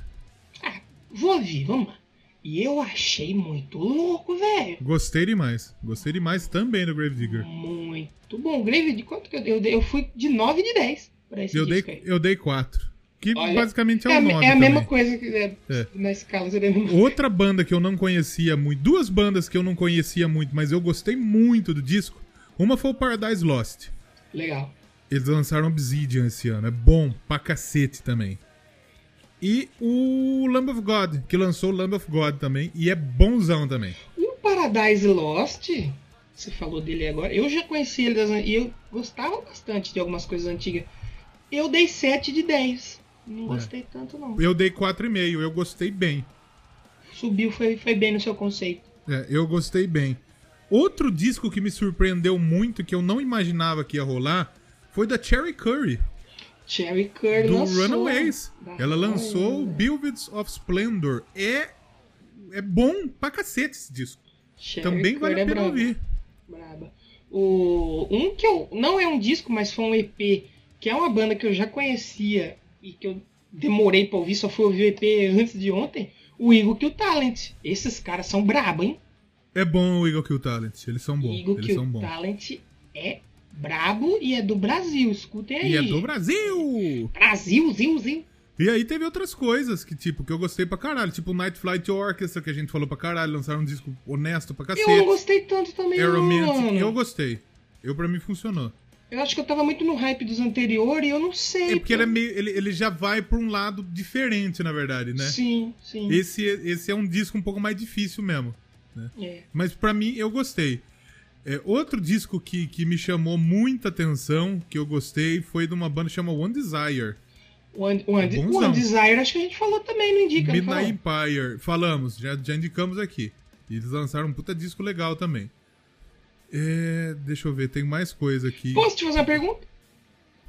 ah, vou ouvir, vamos lá. E eu achei muito louco, velho. Gostei demais. Gostei demais também do Grave Digger. Muito bom. Grave Digger, quanto que eu dei? Eu, dei, eu fui de 9 de 10 pra esse eu dei, aí. Eu dei 4. Que Olha, basicamente é, é o 9 É a também. mesma coisa que é, é. na escala. Seria Outra banda que eu não conhecia muito. Duas bandas que eu não conhecia muito, mas eu gostei muito do disco. Uma foi o Paradise Lost. Legal. Eles lançaram Obsidian esse ano. É bom pra cacete também. E o Lamb of God, que lançou o Lamb of God também, e é bonzão também. O Paradise Lost, você falou dele agora, eu já conheci ele das, e eu gostava bastante de algumas coisas antigas. Eu dei 7 de 10. Não é. gostei é. tanto, não. Eu dei 4,5, eu gostei bem. Subiu, foi, foi bem no seu conceito. É, eu gostei bem. Outro disco que me surpreendeu muito, que eu não imaginava que ia rolar, foi da Cherry Curry. Cherry Curry do lançou. Runaways. Ela lançou Buildings of Splendor. É, é bom pra cacete esse disco. Cherry Também Curry vale a é pena é ouvir. Braba. O, um que eu. Não é um disco, mas foi um EP, que é uma banda que eu já conhecia e que eu demorei pra ouvir, só fui ouvir o EP antes de ontem. O Eagle Kill Talent. Esses caras são brabo, hein? É bom o Eagle Kill Talent. Eles são bons. Eagle Eles Kill são bons. Talent é brabo e é do Brasil. Escutem aí. E é do Brasil! Brasil, zil, zil. E aí teve outras coisas que, tipo, que eu gostei pra caralho. Tipo o Night Flight Orchestra, que a gente falou pra caralho. Lançaram um disco honesto pra cacete. Eu não gostei tanto também, Aeromint, Eu gostei. Eu, pra mim, funcionou. Eu acho que eu tava muito no hype dos anteriores e eu não sei. É porque ele, é meio, ele, ele já vai pra um lado diferente, na verdade, né? Sim, sim. Esse, esse é um disco um pouco mais difícil mesmo. Né? É. Mas pra mim, eu gostei. É, outro disco que, que me chamou muita atenção, que eu gostei, foi de uma banda chamada One Desire. One, One, é One Desire, acho que a gente falou também, não indica, Midnight Empire, falamos, já, já indicamos aqui. E eles lançaram um puta disco legal também. É, deixa eu ver, tem mais coisa aqui. Posso te fazer uma pergunta?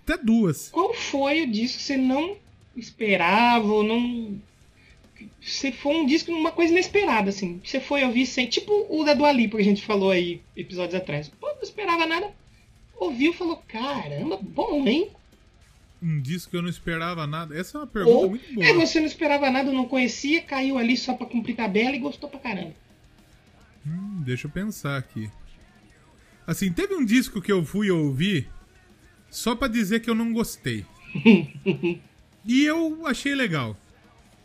Até duas. Qual foi o disco que você não esperava ou não. Você foi um disco, uma coisa inesperada, assim. Você foi ouvir sem. Tipo o da Dua Lipa que a gente falou aí episódios atrás. Pô, não esperava nada. Ouviu e falou: caramba, bom, hein? Um disco que eu não esperava nada. Essa é uma pergunta Ou, muito boa. É, você não esperava nada, não conhecia, caiu ali só pra cumprir tabela e gostou pra caramba. Hum, deixa eu pensar aqui. Assim, teve um disco que eu fui ouvir só pra dizer que eu não gostei. [laughs] e eu achei legal.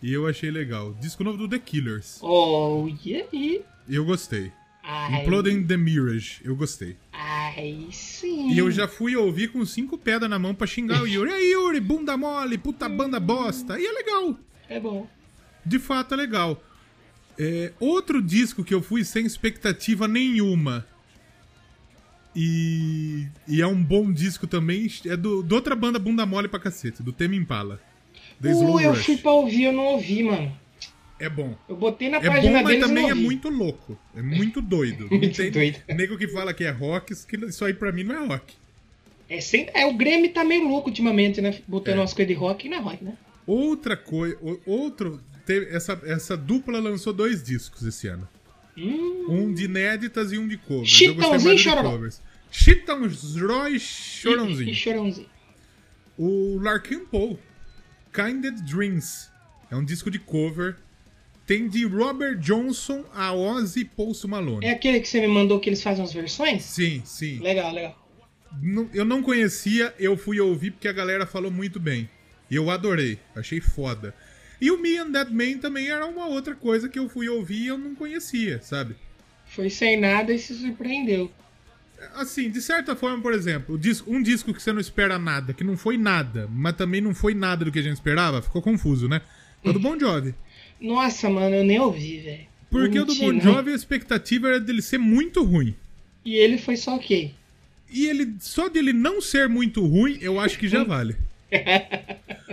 E eu achei legal. Disco novo do The Killers. Oh, aí? Eu gostei. Ai. Imploding the Mirage, eu gostei. Ai, sim. E eu já fui ouvir com cinco pedras na mão pra xingar o Yuri. Aí, Yuri, bunda mole, puta banda bosta. E é legal. É bom. De fato é legal. É, outro disco que eu fui sem expectativa nenhuma. E, e é um bom disco também. É do, do outra banda bunda mole pra cacete, do Temi Impala. Uh, eu fui pra ouvir, eu não ouvi, mano. É bom. Eu botei na é página bom, mas também é muito louco. É muito doido. [laughs] muito tem doido. nego que fala que é rock, isso aí pra mim não é rock. É, sem, é o Grêmio tá meio louco ultimamente, né? Botando é. umas coisas de rock e não é rock, né? Outra coisa, outro, teve, essa, essa dupla lançou dois discos esse ano. Hum. Um de inéditas e um de covers. Chitãozinho e covers. Chitãozinho e Chorãozinho. E, Chorãozinho. O Larkin Paul, Kinded Dreams. É um disco de cover tem de Robert Johnson a Ozzy Post Malone. É aquele que você me mandou que eles fazem as versões? Sim, sim. Legal, legal. Eu não conhecia, eu fui ouvir porque a galera falou muito bem. E eu adorei, achei foda. E o Me and That Man também era uma outra coisa que eu fui ouvir e eu não conhecia, sabe? Foi sem nada e se surpreendeu. Assim, de certa forma, por exemplo, um disco que você não espera nada, que não foi nada, mas também não foi nada do que a gente esperava, ficou confuso, né? É do Bon Jovi. Nossa, mano, eu nem ouvi, velho. Porque o do Bon Jovi a expectativa era dele ser muito ruim. E ele foi só ok. E ele só dele não ser muito ruim, eu acho que já [laughs] vale.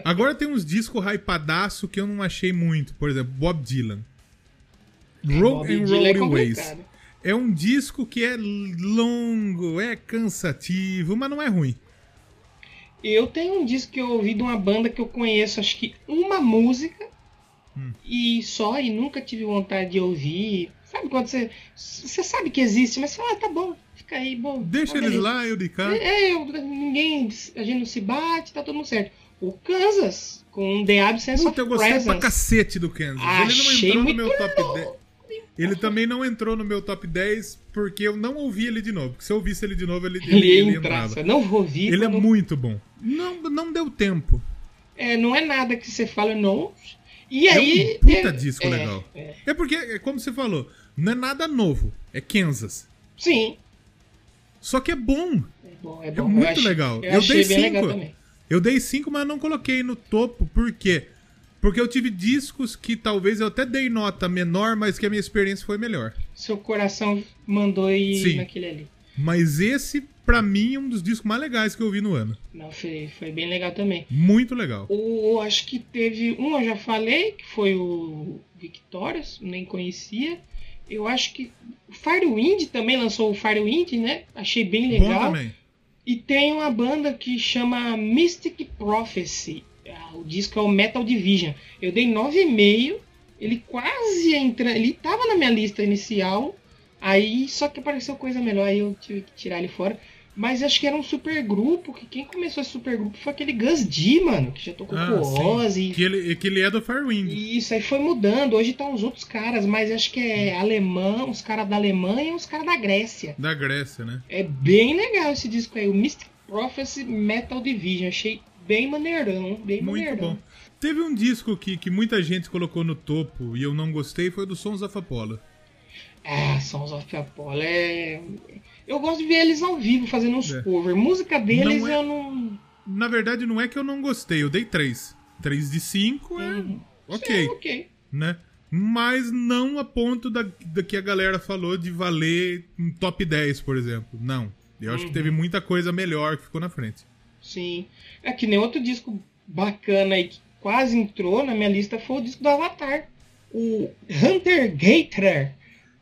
Agora tem uns discos hypadaço que eu não achei muito. Por exemplo, Bob Dylan. É, Road and Rolling é Ways. É um disco que é longo, é cansativo, mas não é ruim. Eu tenho um disco que eu ouvi de uma banda que eu conheço, acho que uma música, Hum. E só, e nunca tive vontade de ouvir. Sabe quando você. Você sabe que existe, mas você fala, ah, tá bom, fica aí, bom. Deixa eles lá, eu de cá. É, é, eu, ninguém. A gente não se bate, tá tudo mundo certo. O Kansas, com The Absence Puta, of eu gostei Presence. pra cacete do Kansas. Achei ele não entrou no meu top 10. Ele também não entrou no meu top 10 porque eu não ouvi ele de novo. Porque se eu ouvisse ele de novo, ele, ele, ele, ele entrava. Não vou ouvir. Ele quando... é muito bom. Não, não deu tempo. É, não é nada que você fala, não. E aí. É um puta é, disco é, legal. É. é porque, é como você falou, não é nada novo. É Kansas. Sim. Só que é bom. É, bom, é, bom. é muito eu legal. Eu, eu dei cinco. Eu dei cinco, mas não coloquei no topo. Por quê? Porque eu tive discos que talvez eu até dei nota menor, mas que a minha experiência foi melhor. Seu coração mandou ir Sim. naquele ali. Mas esse pra mim, um dos discos mais legais que eu vi no ano. Não, foi, foi bem legal também. Muito legal. O, acho que teve um, eu já falei, que foi o Victorious, nem conhecia. Eu acho que o Firewind também lançou o Firewind, né? Achei bem legal. Bom também. E tem uma banda que chama Mystic Prophecy. O disco é o Metal Division. Eu dei 9,5. Ele quase entra. Ele tava na minha lista inicial. Aí só que apareceu coisa melhor. Aí eu tive que tirar ele fora. Mas acho que era um super grupo, que quem começou esse super grupo foi aquele Gus D, mano, que já tocou ah, com Ozzy. Que ele, que ele é do Firewind. Isso, aí foi mudando. Hoje tá os outros caras, mas acho que é alemão, os caras da Alemanha e os caras da Grécia. Da Grécia, né? É bem legal esse disco aí, o Mystic Prophecy Metal Division. Achei bem maneirão, bem Muito maneirão. bom. Teve um disco que, que muita gente colocou no topo e eu não gostei, foi do Sons of Apollo. Ah, Sons of Apollo é eu gosto de ver eles ao vivo fazendo uns é. covers. Música deles não é... eu não. Na verdade, não é que eu não gostei, eu dei 3. 3 de 5 é. Uhum. Ok. Sim, ok. Né? Mas não a ponto da, da que a galera falou de valer um top 10, por exemplo. Não. Eu uhum. acho que uhum. teve muita coisa melhor que ficou na frente. Sim. É que nem outro disco bacana aí que quase entrou na minha lista foi o disco do Avatar. O Hunter Gator.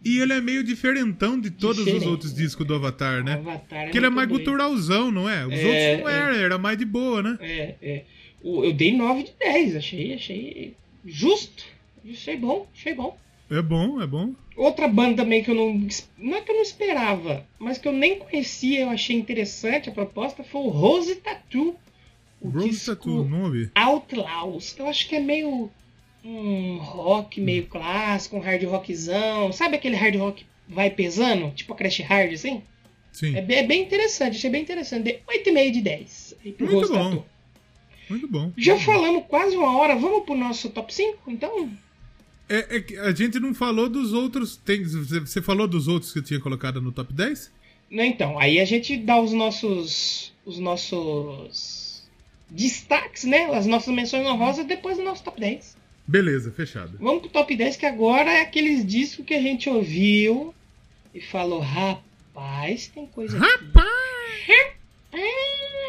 E ele é meio diferentão de todos Diferente. os outros discos do Avatar, né? Avatar é Porque ele é mais guturalzão, não é? Os é, outros não era, é. era mais de boa, né? É, é. Eu dei 9 de 10, achei, achei justo. Achei bom, achei bom. É bom, é bom. Outra banda também que eu não. Não é que eu não esperava, mas que eu nem conhecia, eu achei interessante a proposta, foi o Rose Tattoo. O Rose Tattoo, não ouvi. Outlaws. Eu acho que é meio. Um rock meio clássico, um hard rockzão. Sabe aquele hard rock vai pesando? Tipo a Crash Hard, assim? Sim. É bem, é bem interessante, achei bem interessante. Dei 8,5 de 10. Muito Rose bom. Tattoo. Muito bom. Já falamos quase uma hora, vamos pro nosso top 5, então? É, é, a gente não falou dos outros. Tem, você falou dos outros que eu tinha colocado no top 10? Não, então. Aí a gente dá os nossos. Os nossos. Destaques, né? As nossas menções honrosas depois do nosso top 10. Beleza, fechado. Vamos pro top 10, que agora é aqueles discos que a gente ouviu e falou: rapaz, tem coisa. Rapaz! Aqui. Rapaz!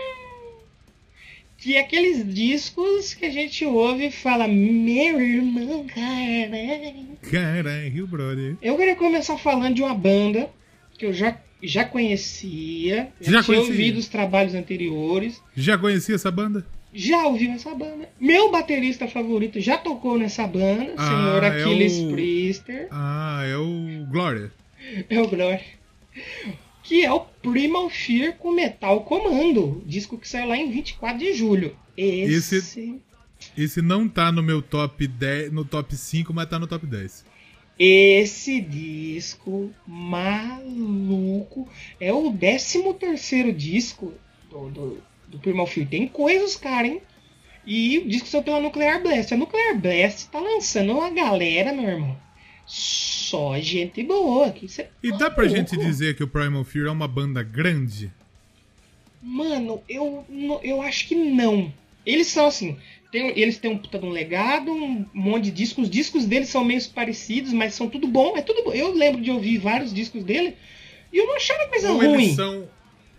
Que é aqueles discos que a gente ouve e fala, meu irmão, caralho. Caralho, brother. Eu queria começar falando de uma banda que eu já, já conhecia, já, já tinha conhecia. ouvido os trabalhos anteriores. Já conhecia essa banda? Já ouviu essa banda. Meu baterista favorito já tocou nessa banda, Ah, senhor é Aquiles o- Priester. Ah, é o Glória. É o Glória. Que é o Primal Fear com Metal Comando. Disco que saiu lá em 24 de julho. Esse. Esse- Esse não tá no meu top 10, no top 5, mas tá no top 10. Esse disco maluco é o 13 terceiro disco do, do, do Primal Fear. Tem coisas, cara, hein? E o disco saiu pela Nuclear Blast. A Nuclear Blast tá lançando uma galera, meu irmão. Só gente boa. Cê E tá dá pra louco? gente dizer que o Primal Fear é uma banda grande? Mano, eu, eu acho que não. Eles são assim. tem- eles têm um puta de um legado, um monte de discos. Os discos deles são meio parecidos, mas são tudo bom. É tudo bom. Eu lembro de ouvir vários discos dele e eu não achava coisa Ou ruim. eles são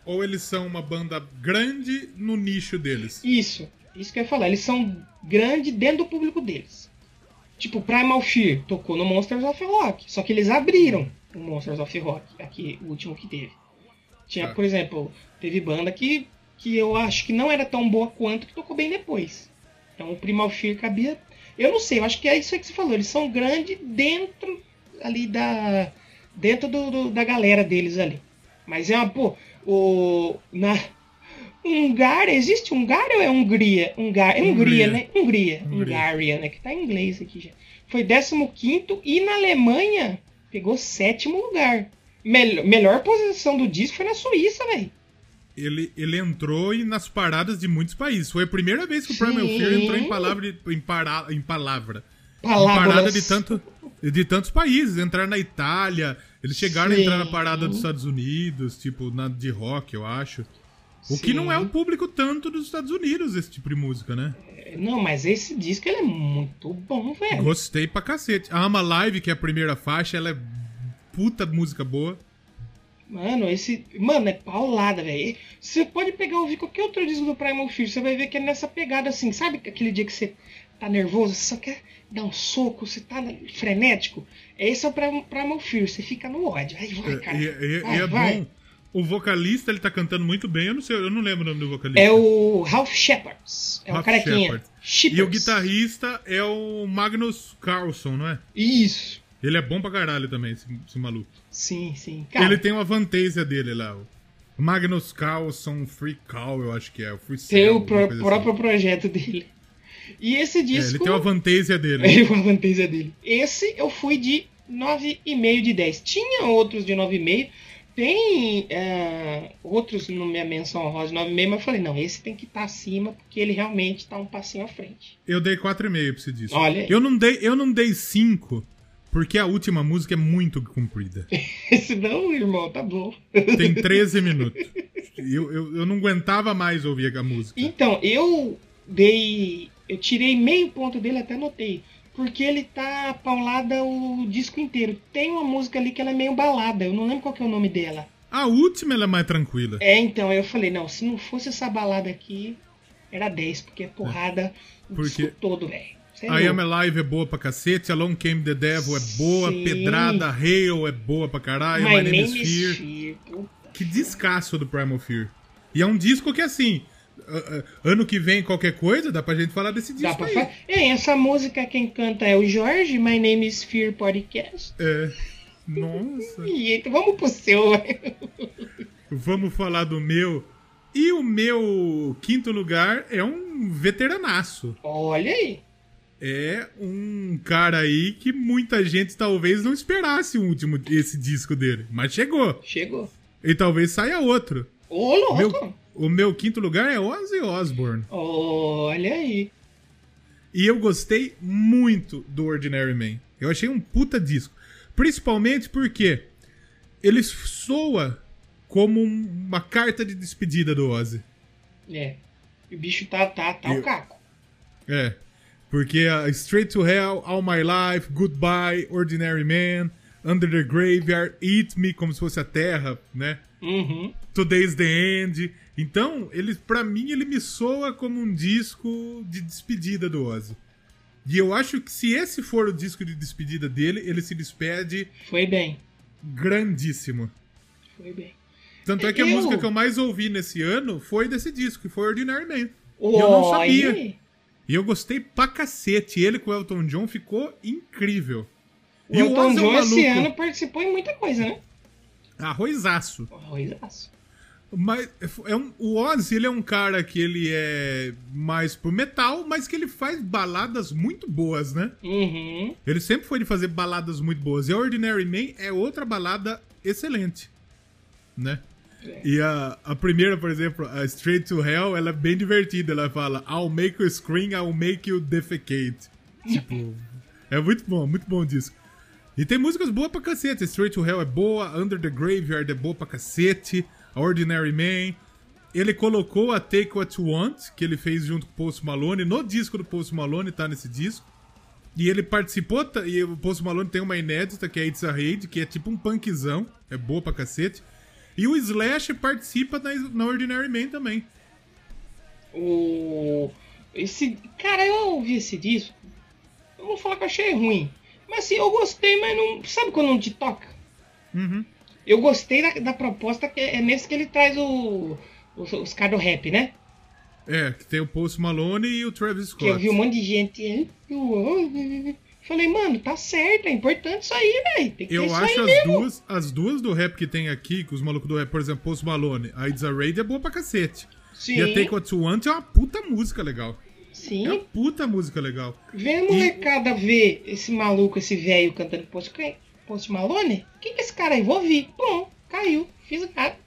ou eles são uma banda grande no nicho deles? Isso, isso que eu ia falar. Eles são grandes dentro do público deles. Tipo, Primal Fear tocou no Monsters of Rock. Só que eles abriram o Monsters of Rock, aqui, o último que teve. Tinha, Tá. por exemplo, teve banda que, que eu acho que não era tão boa quanto que tocou bem depois. Então o Primal Fear cabia. Eu não sei, eu acho que é isso aí que você falou. Eles são grandes dentro ali da. Dentro do, do- da galera deles ali. Mas é uma, pô, o. Na, Hungária, existe Hungária ou é Hungria? Hungar, é Hungria, Hungria. né? Hungria. Hungria. Hungária, né? Que tá em inglês aqui já. Foi 15 e na Alemanha pegou sétimo lugar. Melhor, melhor posição do disco foi na Suíça, velho. Ele, ele entrou em- nas paradas de muitos países. Foi a primeira vez que o Sim. Primal Fear entrou em palavra, em, para, em palavra. Em Palavras. parada de, tanto, de tantos países. Entrar na Itália. Eles chegaram a entrar na Sim. parada dos Estados Unidos, tipo, na de rock, eu acho. O que Sim. não é um público tanto dos Estados Unidos, esse tipo de música, né? Não, mas esse disco ele é muito bom, velho. Gostei pra cacete. A Ama Live, que é a primeira faixa, ela é puta música boa. Mano, esse. Mano, é paulada, velho. Você pode pegar e ouvir qualquer outro disco do Primal Fear, você vai ver que é nessa pegada assim, sabe aquele dia que você tá nervoso, você só quer dar um soco, você tá frenético? Esse é o Primal Fear, você fica no ódio. Ai, vai, cara. E, e- e vai, é vai. bom. O vocalista, ele tá cantando muito bem. Eu não sei, eu não lembro o nome do vocalista. É o Ralph Shepard. É o Ralph carequinha. Shepard. E o guitarrista é o Magnus Carlson, não é? Isso. Ele é bom pra caralho também, esse, esse maluco. Sim, sim. Cara, Ele tem uma vantagem dele lá. O Magnus Carlson Free Call, eu acho que é. O Free tem Cell, o pro- coisa próprio assim. projeto dele. E esse É, disco. [laughs] ele tem uma vantagem dele. Ele com a vantagem dele. Esse eu fui de 9,5 de 10. Tinha outros de 9,5. Tem é, outros na minha menção de 9,5, mas eu falei, não, esse tem que estar acima, porque ele realmente tá um passinho à frente. Eu dei 4,5 pra esse disco. Olha aí. Eu não dei, eu não dei 5, porque a última música é muito comprida. [laughs] Esse não, irmão, tá bom. Tem 13 minutos. Eu, eu, eu não aguentava mais ouvir a música. Então, eu dei. Eu tirei meio ponto dele, até notei. Porque ele tá paulada o disco inteiro. Tem uma música ali que ela é meio balada, eu não lembro qual que é o nome dela. A última ela é mais tranquila. É, então, aí eu falei, não, se não fosse essa balada aqui, era 10, porque é porrada o Porque- disco todo, velho. É A Am. Alive é boa pra cacete, Along Came the Devil é boa, Sim. Pedrada, Hail é boa pra caralho, My My Name Name is is Fear. Fear. Que descasso do Primal Fear. E é um disco que, assim, ano que vem, qualquer coisa, dá pra gente falar desse disco. Dá pra falar. É, essa música quem canta é o Jorge, My Name is Fear Podcast. É. Nossa. [laughs] e então vamos pro seu. vamos falar do meu. E o meu quinto lugar é um veteranaço. Olha aí. É um cara aí que muita gente talvez não esperasse o último esse disco dele, mas chegou. Chegou. E talvez saia outro. Ô, louco. Meu, o meu quinto lugar é Ozzy Osbourne. Olha aí. E eu gostei muito do Ordinary Man. Eu achei um puta disco. Principalmente porque ele soa como uma carta de despedida do Ozzy. É. O bicho tá, tá, tá eu... o caco. É. Porque uh, Straight to Hell, All My Life, Goodbye, Ordinary Man, Under the Graveyard, Eat Me, como se fosse a terra, né? Uhum. Today's the End. Então, ele, para mim, ele me soa como um disco de despedida do Ozzy. E eu acho que se esse for o disco de despedida dele, ele se despede. Foi bem. Grandíssimo. Foi bem. Tanto é que eu... a música que eu mais ouvi nesse ano foi desse disco, que foi Ordinary Man. Oh, e eu não sabia. Aí. E eu gostei pra cacete. Ele com o Elton John ficou incrível. E o é um esse ano participou em muita coisa, né? Arrozaço. Arrozaço. Mas é um, o Ozzy, ele é um cara que ele é mais pro metal, mas que ele faz baladas muito boas, né? Uhum. Ele sempre foi de fazer baladas muito boas. E a Ordinary Man é outra balada excelente, né? É. E a, a primeira, por exemplo, a Straight to Hell, ela é bem divertida. Ela fala, I'll make you scream, I'll make you defecate. tipo, [laughs] é muito bom, muito bom disco. E tem músicas boas pra cacete. Straight to Hell é boa, Under the Graveyard é boa pra cacete. Ordinary Man. Ele colocou a Take What You Want, que ele fez junto com o Post Malone, no disco do Post Malone, tá nesse disco. E ele participou, e o Post Malone tem uma inédita, que é It's a Raid, que é tipo um punkzão, é boa pra cacete. E o Slash participa na, na Ordinary Man também. O... Esse... Cara, eu ouvi esse disco, eu vou falar que eu achei ruim. Mas assim, eu gostei, mas não... Sabe quando não te toca? Uhum. Eu gostei da, da proposta, que é nesse que ele traz o, os, os caras do rap, né? É, que tem o Post Malone e o Travis Scott. Que eu vi um monte de gente. Falei, mano, tá certo, é importante isso aí, velho. Eu acho as mesmo. duas, as duas do rap que tem aqui, com os malucos do rap, por exemplo, Post Malone, a It's a Raid é boa pra cacete. Sim. E a Take What You Want é uma puta música legal. Sim. É uma puta música legal. Vem a molecada e... ver esse maluco, esse velho cantando Post Post Malone? Quem que é esse cara aí? Vou ouvir. Bom, caiu. Fiz o cara.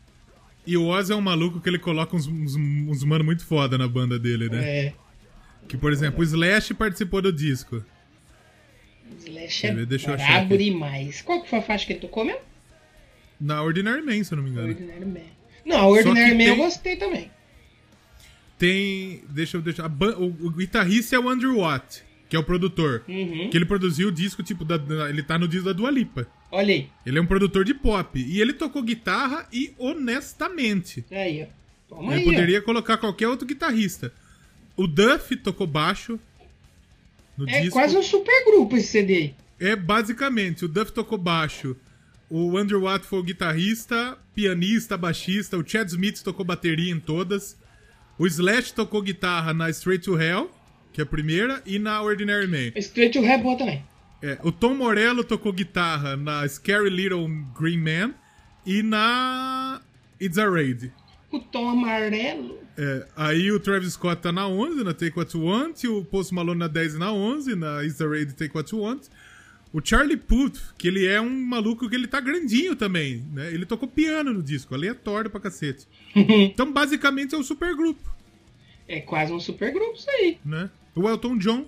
E o Oz é um maluco que ele coloca uns, uns, uns mano muito foda na banda dele, né? É. Que, por exemplo, o Slash participou do disco. Slash é brabo demais. Qual que foi a faixa que ele tocou mesmo? Na Ordinary Man, se eu não me engano. Ordinary Man. Não, a Ordinary Man tem... eu gostei também. Tem. Deixa eu deixar. O, o guitarrista é o Andrew Watt que é o produtor. Uhum. Que ele produziu o disco, tipo, da, ele tá no disco da Dua Lipa. Olha aí. Ele é um produtor de pop. E ele tocou guitarra e honestamente. É aí, ó. Toma ele aí, poderia ó. colocar qualquer outro guitarrista. O Duff tocou baixo. No é disco. quase um super grupo esse CD. É basicamente, o Duff tocou baixo. O Andrew Watt foi o guitarrista, pianista, baixista. O Chad Smith tocou bateria em todas. O Slash tocou guitarra na Straight to Hell que é a primeira, e na Ordinary Man. Straight to Hell é boa também. É, o Tom Morello tocou guitarra na Scary Little Green Man e na It's a Raid. O Tom Amarelo. É, aí o Travis Scott tá na 11, na Take What You Want, e o Post Malone na 10 e na 11, na It's a Raid Take What You Want. O Charlie Puth, que ele é um maluco que ele tá grandinho também, né? Ele tocou piano no disco, aleatório pra cacete. [laughs] então, basicamente, é um supergrupo. É quase um supergrupo isso aí. Né? O Elton John.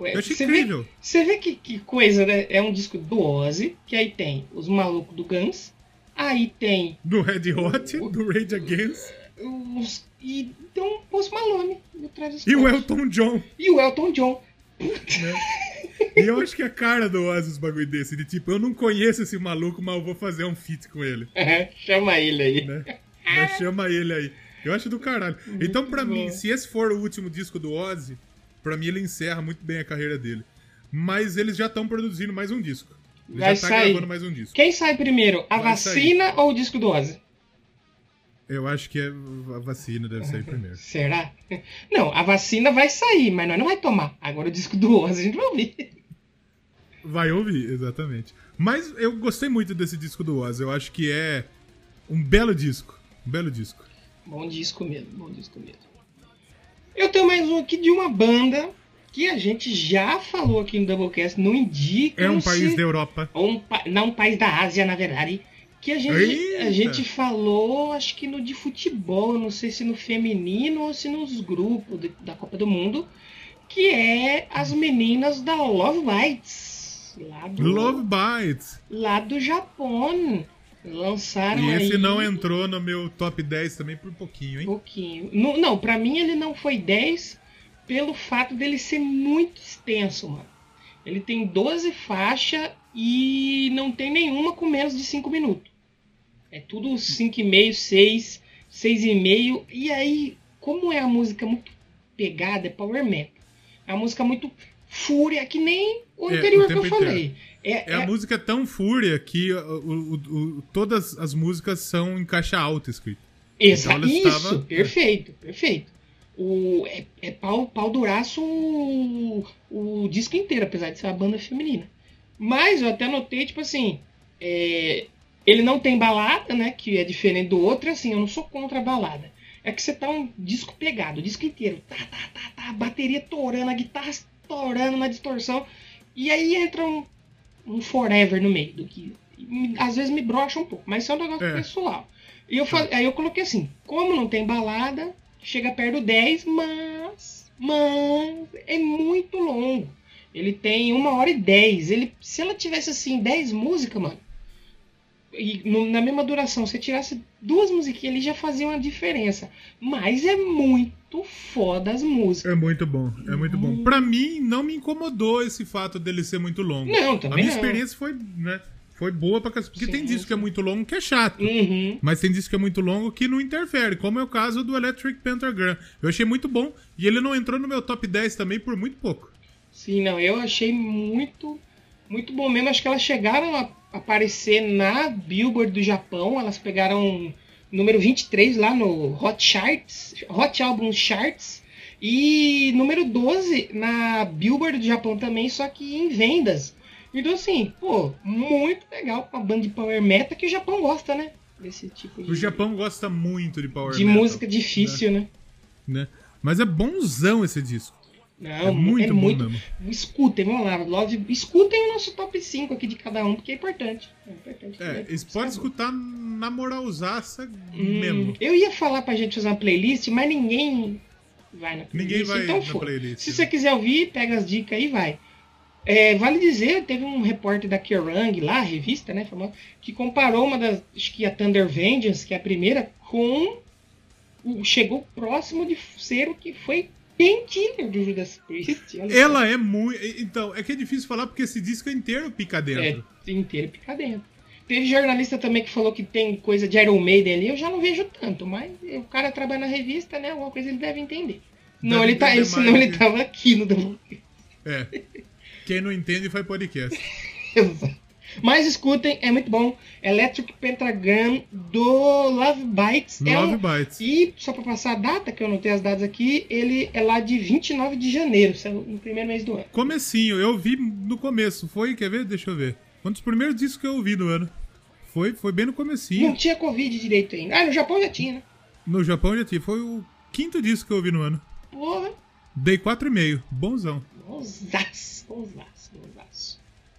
Ué, eu achei você incrível. Vê, você vê que, que coisa, né? É um disco do Ozzy, que aí tem os malucos do Guns, aí tem. Do Red Hot, o, do Rage Against. Os, e tem um Post Malone do Travis E o Elton John. E o Elton John. Né? [laughs] E eu acho que a cara do Ozzy os bagulho desse, de tipo, eu não conheço esse maluco, mas eu vou fazer um feat com ele. [laughs] chama ele aí. Né? chama ele aí. Eu acho do caralho. Muito então, para mim, se esse for o último disco do Ozzy, para mim ele encerra muito bem a carreira dele. Mas eles já estão produzindo mais um disco. Ele Vai já tá sair. gravando mais um disco. Quem sai primeiro, a Vai vacina sair. ou o disco do Ozzy? Eu acho que é a vacina deve sair primeiro. [laughs] Será? Não, a vacina vai sair, mas nós não vai tomar. Agora o disco do Oz a gente vai ouvir. Vai ouvir, exatamente. Mas eu gostei muito desse disco do Oz. Eu acho que é um belo disco. Um belo disco. Bom disco mesmo, bom disco mesmo. Eu tenho mais um aqui de uma banda que a gente já falou aqui no Doublecast, não indica. É um país da Europa. Um, não, um país da Ásia, na verdade. Que a gente, a gente falou, acho que no de futebol, não sei se no feminino ou se nos grupos de, da Copa do Mundo, que é as meninas da Love Bites. Lá do, Love Bites. Lá do Japão. Lançaram E esse aí, não entrou no meu top 10 também por pouquinho, hein? Pouquinho. Não, não, pra mim ele não foi 10 pelo fato dele ser muito extenso, mano. Ele tem 12 faixas e não tem nenhuma com menos de 5 minutos. É tudo 5,5, 6, 6,5. E aí, como é a música muito pegada, é power metal. É uma música muito fúria, que nem o É, anterior o que eu falei. É, É é- a música tão fúria que uh, o- o- todas as músicas são em caixa alta escrito. Exa Então isso, estava- perfeito, perfeito. O, é, é pau, pau duraço o, o disco inteiro, apesar de ser uma banda feminina. Mas eu até notei, tipo assim, é, ele não tem balada, né? Que é diferente do outro, assim, eu não sou contra a balada. É que você tá um disco pegado, o disco inteiro. Tá, tá, tá, tá, a bateria torando, a guitarra torando na distorção. E aí entra um, um forever no meio, do que às vezes me brocha um pouco, mas isso é um negócio É. pessoal. E eu fa- aí eu coloquei assim, como não tem balada, chega perto do 10, mas, mas é muito longo. Ele tem uma hora e 10. Ele, se ela tivesse assim 10 músicas, mano, e na mesma duração, se tirasse duas musiquinhas ali já fazia uma diferença. Mas é muito foda as músicas. É muito bom, é muito bom. Pra mim, não me incomodou esse fato dele ser muito longo. Não, A também minha não. experiência foi, né, foi boa pra. Porque Sim, tem disco que é sim. muito longo que é chato. Uhum. Mas tem disco que é muito longo que não interfere, como é o caso do Electric Pentagram. Eu achei muito bom e ele não entrou no meu top 10 também por muito pouco. Sim, não, eu achei muito, muito bom mesmo. Acho que elas chegaram a aparecer na Billboard do Japão. Elas pegaram número 23 lá no Hot Charts, Hot Album Charts. E número 12 na Billboard do Japão também, só que em vendas. Então, assim, pô, muito legal uma banda de power metal que o Japão gosta, né? Desse tipo de, O Japão gosta muito de power de metal, música difícil, né? né? Mas é bonzão esse disco. Não, É muito bom mesmo. Escutem, vamos lá, Love, escutem o nosso top 5 aqui de cada um, porque é importante. É importante. É, eles podem escutar na moralzaça Hum, mesmo. Eu ia falar pra gente fazer uma playlist, mas ninguém vai na playlist. Ninguém vai então na playlist, Se né? você quiser ouvir, pega as dicas aí e vai. É, vale dizer, teve um repórter da Kerrang lá, a revista, né, famosa, que comparou uma das, acho que a Thunder Vengeance, que é a primeira, com chegou próximo de ser o que foi Painkiller do Judas Priest. Ela é muito. Então, é que é difícil falar porque esse disco é inteiro pica dentro. É, inteiro pica dentro. Teve jornalista também que falou que tem coisa de Iron Maiden ali, eu já não vejo tanto, mas o cara trabalha na revista, né? Alguma coisa ele deve entender. não, Deve ele tá, senão mais ele tava aqui no Doublecast. É. [laughs] Quem não entende faz podcast. Exato. Mas escutem, é muito bom. Electric Pentagram do Love Bites. é Love um- Bites. E só pra passar a data, que eu não tenho as datas aqui, ele é lá de 29 de janeiro, saiu no primeiro mês do ano. Comecinho, eu vi no começo. Foi, quer ver? Deixa eu ver. Um dos primeiros discos que eu ouvi do ano. Foi, foi bem no Não comecinho. tinha Covid direito ainda. Ah, no Japão já tinha, né? No Japão já tinha. Foi o quinto disco que eu ouvi no ano. Porra. Dei 4,5. Bonzão. Bonzaço, bonzaço, bonzaço.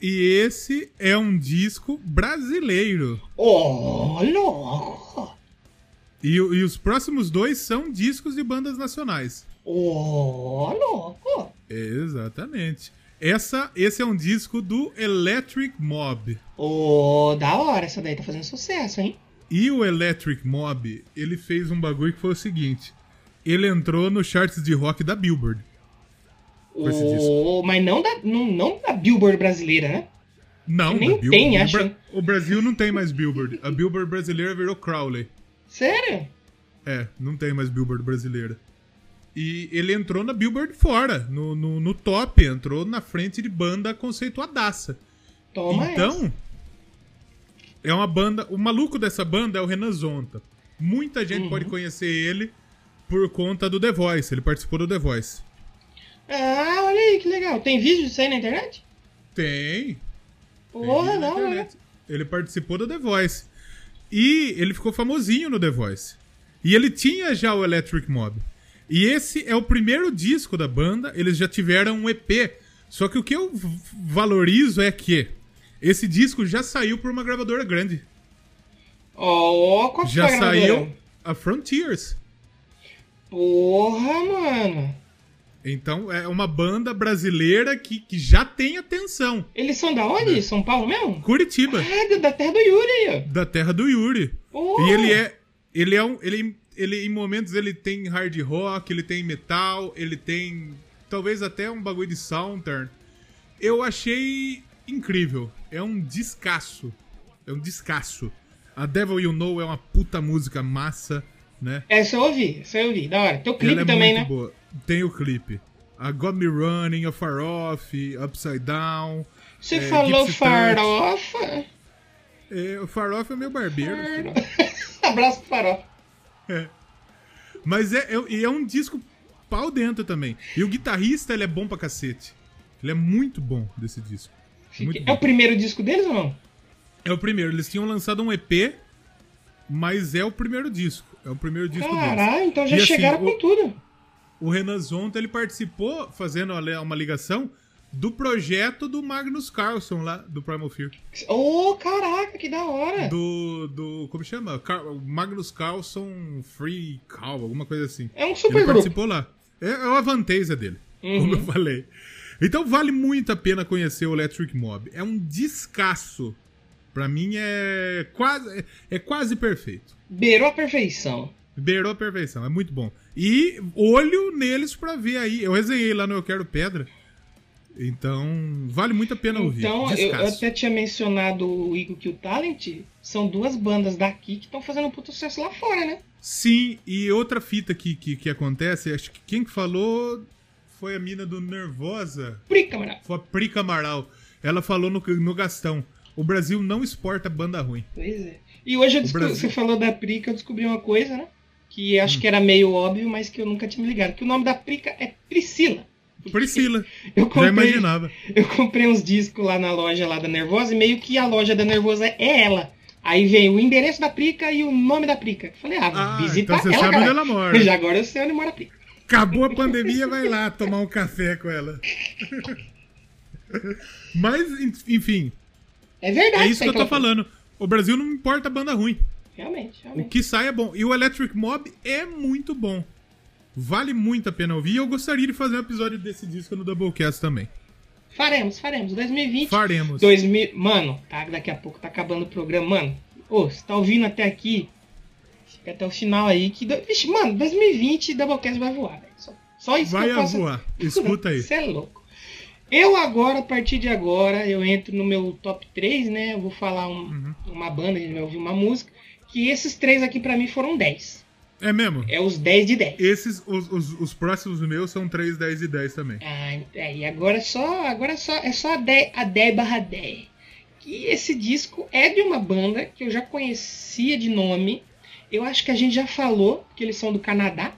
E esse é um disco brasileiro. Louco! E, e os próximos dois são discos de bandas nacionais. Louco! Exatamente. Essa, esse é um disco do Electric Mob. Ô, da hora, essa daí tá fazendo sucesso, hein? E o Electric Mob, ele fez um bagulho que foi o seguinte. Ele entrou no charts de rock da Billboard. Com esse Ô, mas não da, não, não da Billboard brasileira, né? Não, Nem Billboard. tem, O acho. O Brasil não tem mais Billboard. A Billboard brasileira virou Crowley. Sério? É, não tem mais Billboard brasileira. E ele entrou na Billboard fora, no, no, no top, entrou na frente de banda conceituadaça. Toma então, essa. é uma banda. O maluco dessa banda é o Renan Zonta. Muita gente uhum. pode conhecer ele por conta do The Voice. Ele participou do The Voice. Ah, olha aí, que legal. Tem vídeo disso aí na internet? Tem. Porra, Tem não, né? Ele participou do The Voice. E ele ficou famosinho no The Voice. E ele tinha já o Electric Mob. E esse é o primeiro disco da banda. Eles já tiveram um EP. Só que o que eu valorizo é que esse disco já saiu por uma gravadora grande. Oh, qual Já saiu a Frontiers. Porra, mano. Então é uma banda brasileira que, que já tem atenção. Eles são da onde? É. São Paulo mesmo? Curitiba. Ah, da terra do Yuri. Da terra do Yuri. Porra. E ele é. Ele é um. Ele, ele, em momentos ele tem hard rock, ele tem metal, ele tem. Talvez até um bagulho de southern. Eu achei incrível. É um descasso. É um descasso. A Devil You Know é uma puta música massa, né? Essa eu ouvi, essa eu ouvi, da hora. Tem o clipe é também, né? Boa. Tem o clipe. A Got Me Running, a Far Off, Upside Down. Você é, falou Far Off? É, o Far Off é meu barbeiro. [laughs] Abraço pro Far Off. É. Mas é, é, é um disco pau dentro também. E o guitarrista, ele é bom pra cacete. Ele é muito bom desse disco. Muito é bom. o primeiro disco deles ou não? É o primeiro. Eles tinham lançado um EP, mas é o primeiro disco. É o primeiro disco Caralho, deles. Caralho, então já e, assim, chegaram assim, com o, tudo. O Renan Zonta, ele participou, fazendo uma ligação, do projeto do Magnus Carlson lá, do Primal Fear. Oh, caraca, que da hora! Do, do como chama? Car Magnus Carlson Free Call, alguma coisa assim. É um super Ele grupo. participou lá. É, é a Vanteza dele, uhum. como eu falei. Então vale muito a pena conhecer o Electric Mob. É um descasso. Pra mim é quase, é quase perfeito. Beirou a perfeição. Beirou a perfeição, é muito bom. E olho neles pra ver aí. Eu resenhei lá no Eu Quero Pedra. Então, vale muito a pena ouvir. Então, eu, eu, até tinha mencionado o Eagle Kill Talent. São duas bandas daqui que estão fazendo um puto sucesso lá fora, né? Sim, e outra fita que, que, que acontece, acho que quem que falou foi a mina do Nervosa. Prica Amaral. Foi a Prica Amaral. Ela falou no, no Gastão. O Brasil não exporta banda ruim. Pois é. E hoje descobri, Brasil... você falou da Prica, eu descobri uma coisa, né? Que acho hum. que era meio óbvio, mas que eu nunca tinha me ligado. Que o nome da Prica é Priscila. Priscila. [laughs] Eu comprei, Já imaginava. Eu comprei uns discos lá na loja lá da Nervosa e meio que a loja da Nervosa é ela. Aí vem o endereço da Prica e o nome da Prica. Falei, ah, ah, visitar então você ela. Sabe onde ela mora. [laughs] Já agora eu sei onde mora a Prica. Acabou a pandemia, vai lá tomar um café com ela. [laughs] Mas, enfim. É verdade. É isso que eu tô falando. O Brasil não importa banda ruim. Realmente, realmente. O que sai é bom. E o Electric Mob é muito bom. Vale muito a pena ouvir. E eu gostaria de fazer um episódio desse disco no Doublecast também. Faremos, faremos. 2020. Faremos. 2000... Mano, tá, daqui a pouco tá acabando o programa. Mano, ô, você tá ouvindo até aqui? Fica até o final aí que. Vixe, mano, 2020 Doublecast vai voar. Só, só isso vai que eu posso... voar. [laughs] Escuta aí. Você é louco. Eu agora, a partir de agora, eu entro no meu top 3, né? Eu vou falar um, uhum. uma banda, a gente vai ouvir uma música. Que esses três aqui para mim foram 10. É mesmo? É os 10 de 10. Esses, os, os, os próximos meus são 3, 10 e 10 também. Ah, é, e agora é só, agora é só, é só a 10, a 10 barra 10. Que esse disco é de uma banda que eu já conhecia de nome, eu acho que a gente já falou que eles são do Canadá.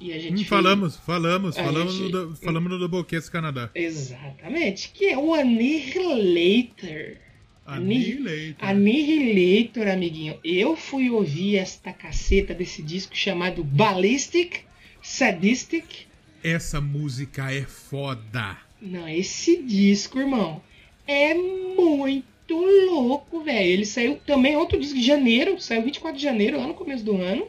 E a gente hum, fez... Falamos, falamos, falamos, gente... no, falamos no Doublecast Canadá. Exatamente, que é o Annihilator. Annihilator. Annihilator, amiguinho. Eu fui ouvir esta caceta desse disco chamado Ballistic Sadistic. Essa música é foda. Não, esse disco, irmão, é muito louco, velho. Ele saiu também outro disco de janeiro, saiu 24 de janeiro, lá no começo do ano.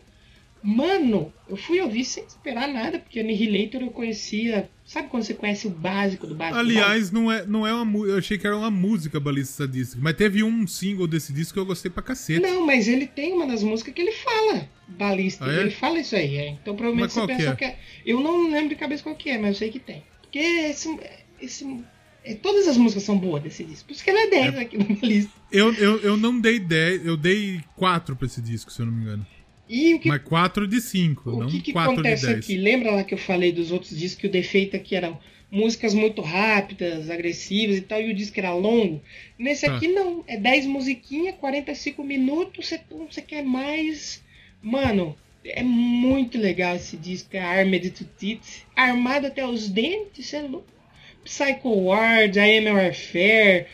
Mano, eu fui ouvir sem esperar nada, porque Annihilator eu conhecia. Sabe quando você conhece o básico do básico? Aliás, não é, não é uma Eu achei que era uma música Balista Sadistic, mas teve um single desse disco que eu gostei pra cacete. Não, mas ele tem uma das músicas que ele fala Balista. Ah, é? Ele fala isso aí, é. Então provavelmente você pensou que é? que é. Eu não lembro de cabeça qual que é, mas eu sei que tem. Porque esse, esse é, todas as músicas são boas desse disco. Por isso que ele é 10 é. aqui na lista. Eu, eu, eu não dei 10, eu dei 4 pra esse disco, se eu não me engano. E o que, Mas 4 de 5, não que, que 4 acontece de 10. aqui? Lembra lá que eu falei dos outros discos que o defeito aqui eram músicas muito rápidas, agressivas e tal, e o disco era longo? Nesse tá. aqui não, é 10 musiquinhas, 45 minutos, você, você quer mais Mano, é muito legal esse disco, é Armed to Teeth. Armado até os dentes, é louco. Psycho Ward, Am Warfare.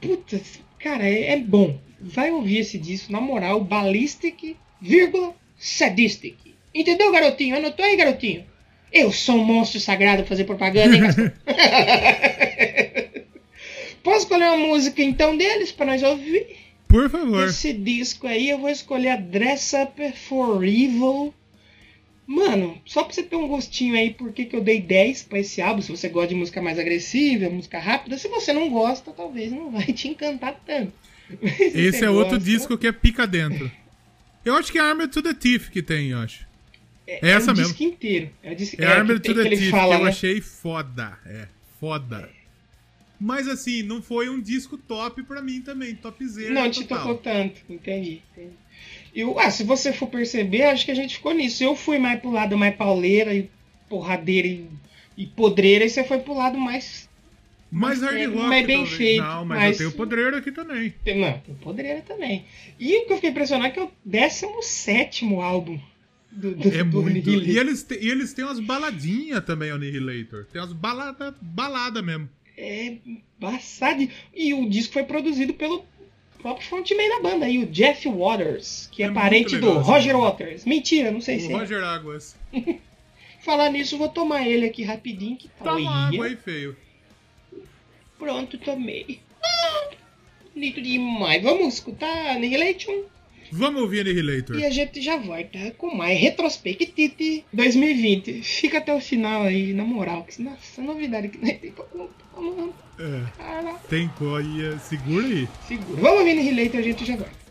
Puta, cara, é, é, bom. Vai ouvir esse disco, na moral, Ballistic, vírgula, Sadistic. Entendeu, garotinho? Anotou aí, garotinho? Eu sou um monstro sagrado fazer propaganda, hein? [laughs] Posso escolher uma música então deles para nós ouvir? Por favor. Esse disco aí eu vou escolher a Dress Up for Evil. Mano, só pra você ter um gostinho aí, por que eu dei 10 pra esse álbum? Se você gosta de música mais agressiva, música rápida. Se você não gosta, talvez não vai te encantar tanto. [laughs] Esse é gosta, outro disco que é pica dentro. Eu acho que é Armored to the Teeth que tem, eu acho. É, é essa é o mesmo. disco inteiro. É, o disco, é, é Armored to the Teeth, fala, que eu né? achei foda. É, foda. Mas assim, não foi um disco top pra mim também, topzera. Não te tocou tanto, entendi. entendi. Eu, ah, se você for perceber, acho que a gente ficou nisso. Eu fui mais pro lado mais pauleira e porradeira e, e podreira, e você foi pro lado mais. Mais hard rock, mais bem talvez. feito. Não, mas, mas eu tenho podreira aqui também. Não, tem podreira também. E o que eu fiquei impressionado é que é o 17 álbum do, do, é do muito. E eles, te, e eles têm umas baladinhas também, o Annihilator. Tem umas balada, balada mesmo é embaçado. E o disco foi produzido pelo próprio frontman da banda, aí, o Jeff Waters, que é, é parente do Roger Waters. Mentira, não sei o se é. Roger Águas. [laughs] Falar nisso, vou tomar ele aqui rapidinho. Que tá Toma água aí, feio. Pronto, tomei. Ah, bonito demais. Vamos escutar Annihilation? Vamos ouvir Annihilator. E a gente já volta com mais Retrospectite 2020. Fica até o final aí, na moral. Que, nossa, novidade que tem pra contar, mano. É. Tem coia. Segura aí. Segura. Vamos ouvir Annihilator e a gente já volta.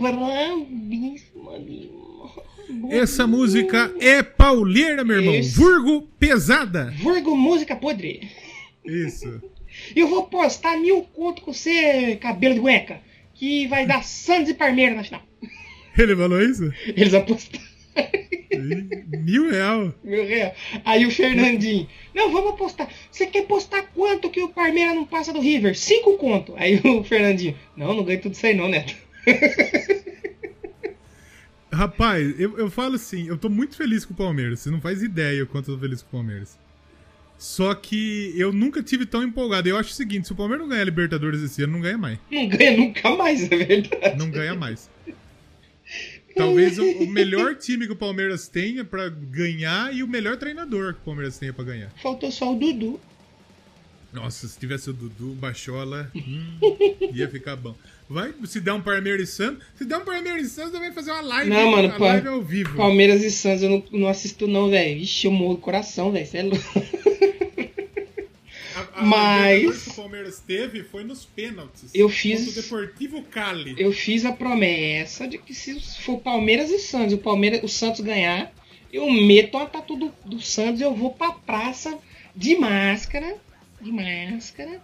Brabíssima. Essa música é pauleira, meu irmão. Isso. Vurgo pesada. Vurgo música podre. Isso. [laughs] Eu vou postar mil conto com você, cabelo de cueca, que vai dar Santos e Parmeira na final. Ele falou isso? Eles apostaram. Mil real? Mil real. Aí o Fernandinho, não, vamos apostar. Você quer postar quanto que o Parmeira não passa do River? Cinco conto. Aí o Fernandinho, não, não ganho tudo isso aí não, Neto. [laughs] Rapaz, eu, eu falo assim, eu tô muito feliz com o Palmeiras. Você não faz ideia o quanto eu tô feliz com o Palmeiras. Só que eu nunca tive tão empolgado. Eu acho o seguinte, se o Palmeiras não ganhar Libertadores esse ano, não ganha mais. Não ganha nunca mais, é verdade. Não ganha mais. Talvez o, o, melhor [laughs] time que o Palmeiras tenha para ganhar e o melhor treinador que o Palmeiras tenha para ganhar. Faltou só o Dudu. Nossa, se tivesse o Dudu, Bachola, hum, [laughs] ia ficar bom. Vai, se der um Palmeiras e Santos, se der um Palmeiras e Santos, vai fazer uma live, não, mano, live ao vivo. Palmeiras e Santos eu não, não assisto não, velho. Ixi, eu morro do coração, velho. Você é louco. A, a [laughs] Mas que o Palmeiras teve foi nos pênaltis. Eu fiz o Deportivo Cali. Eu fiz a promessa de que se for Palmeiras e Santos, o Palmeiras, o Santos ganhar, eu meto a tatu do, do Santos, eu vou pra praça de máscara, de máscara,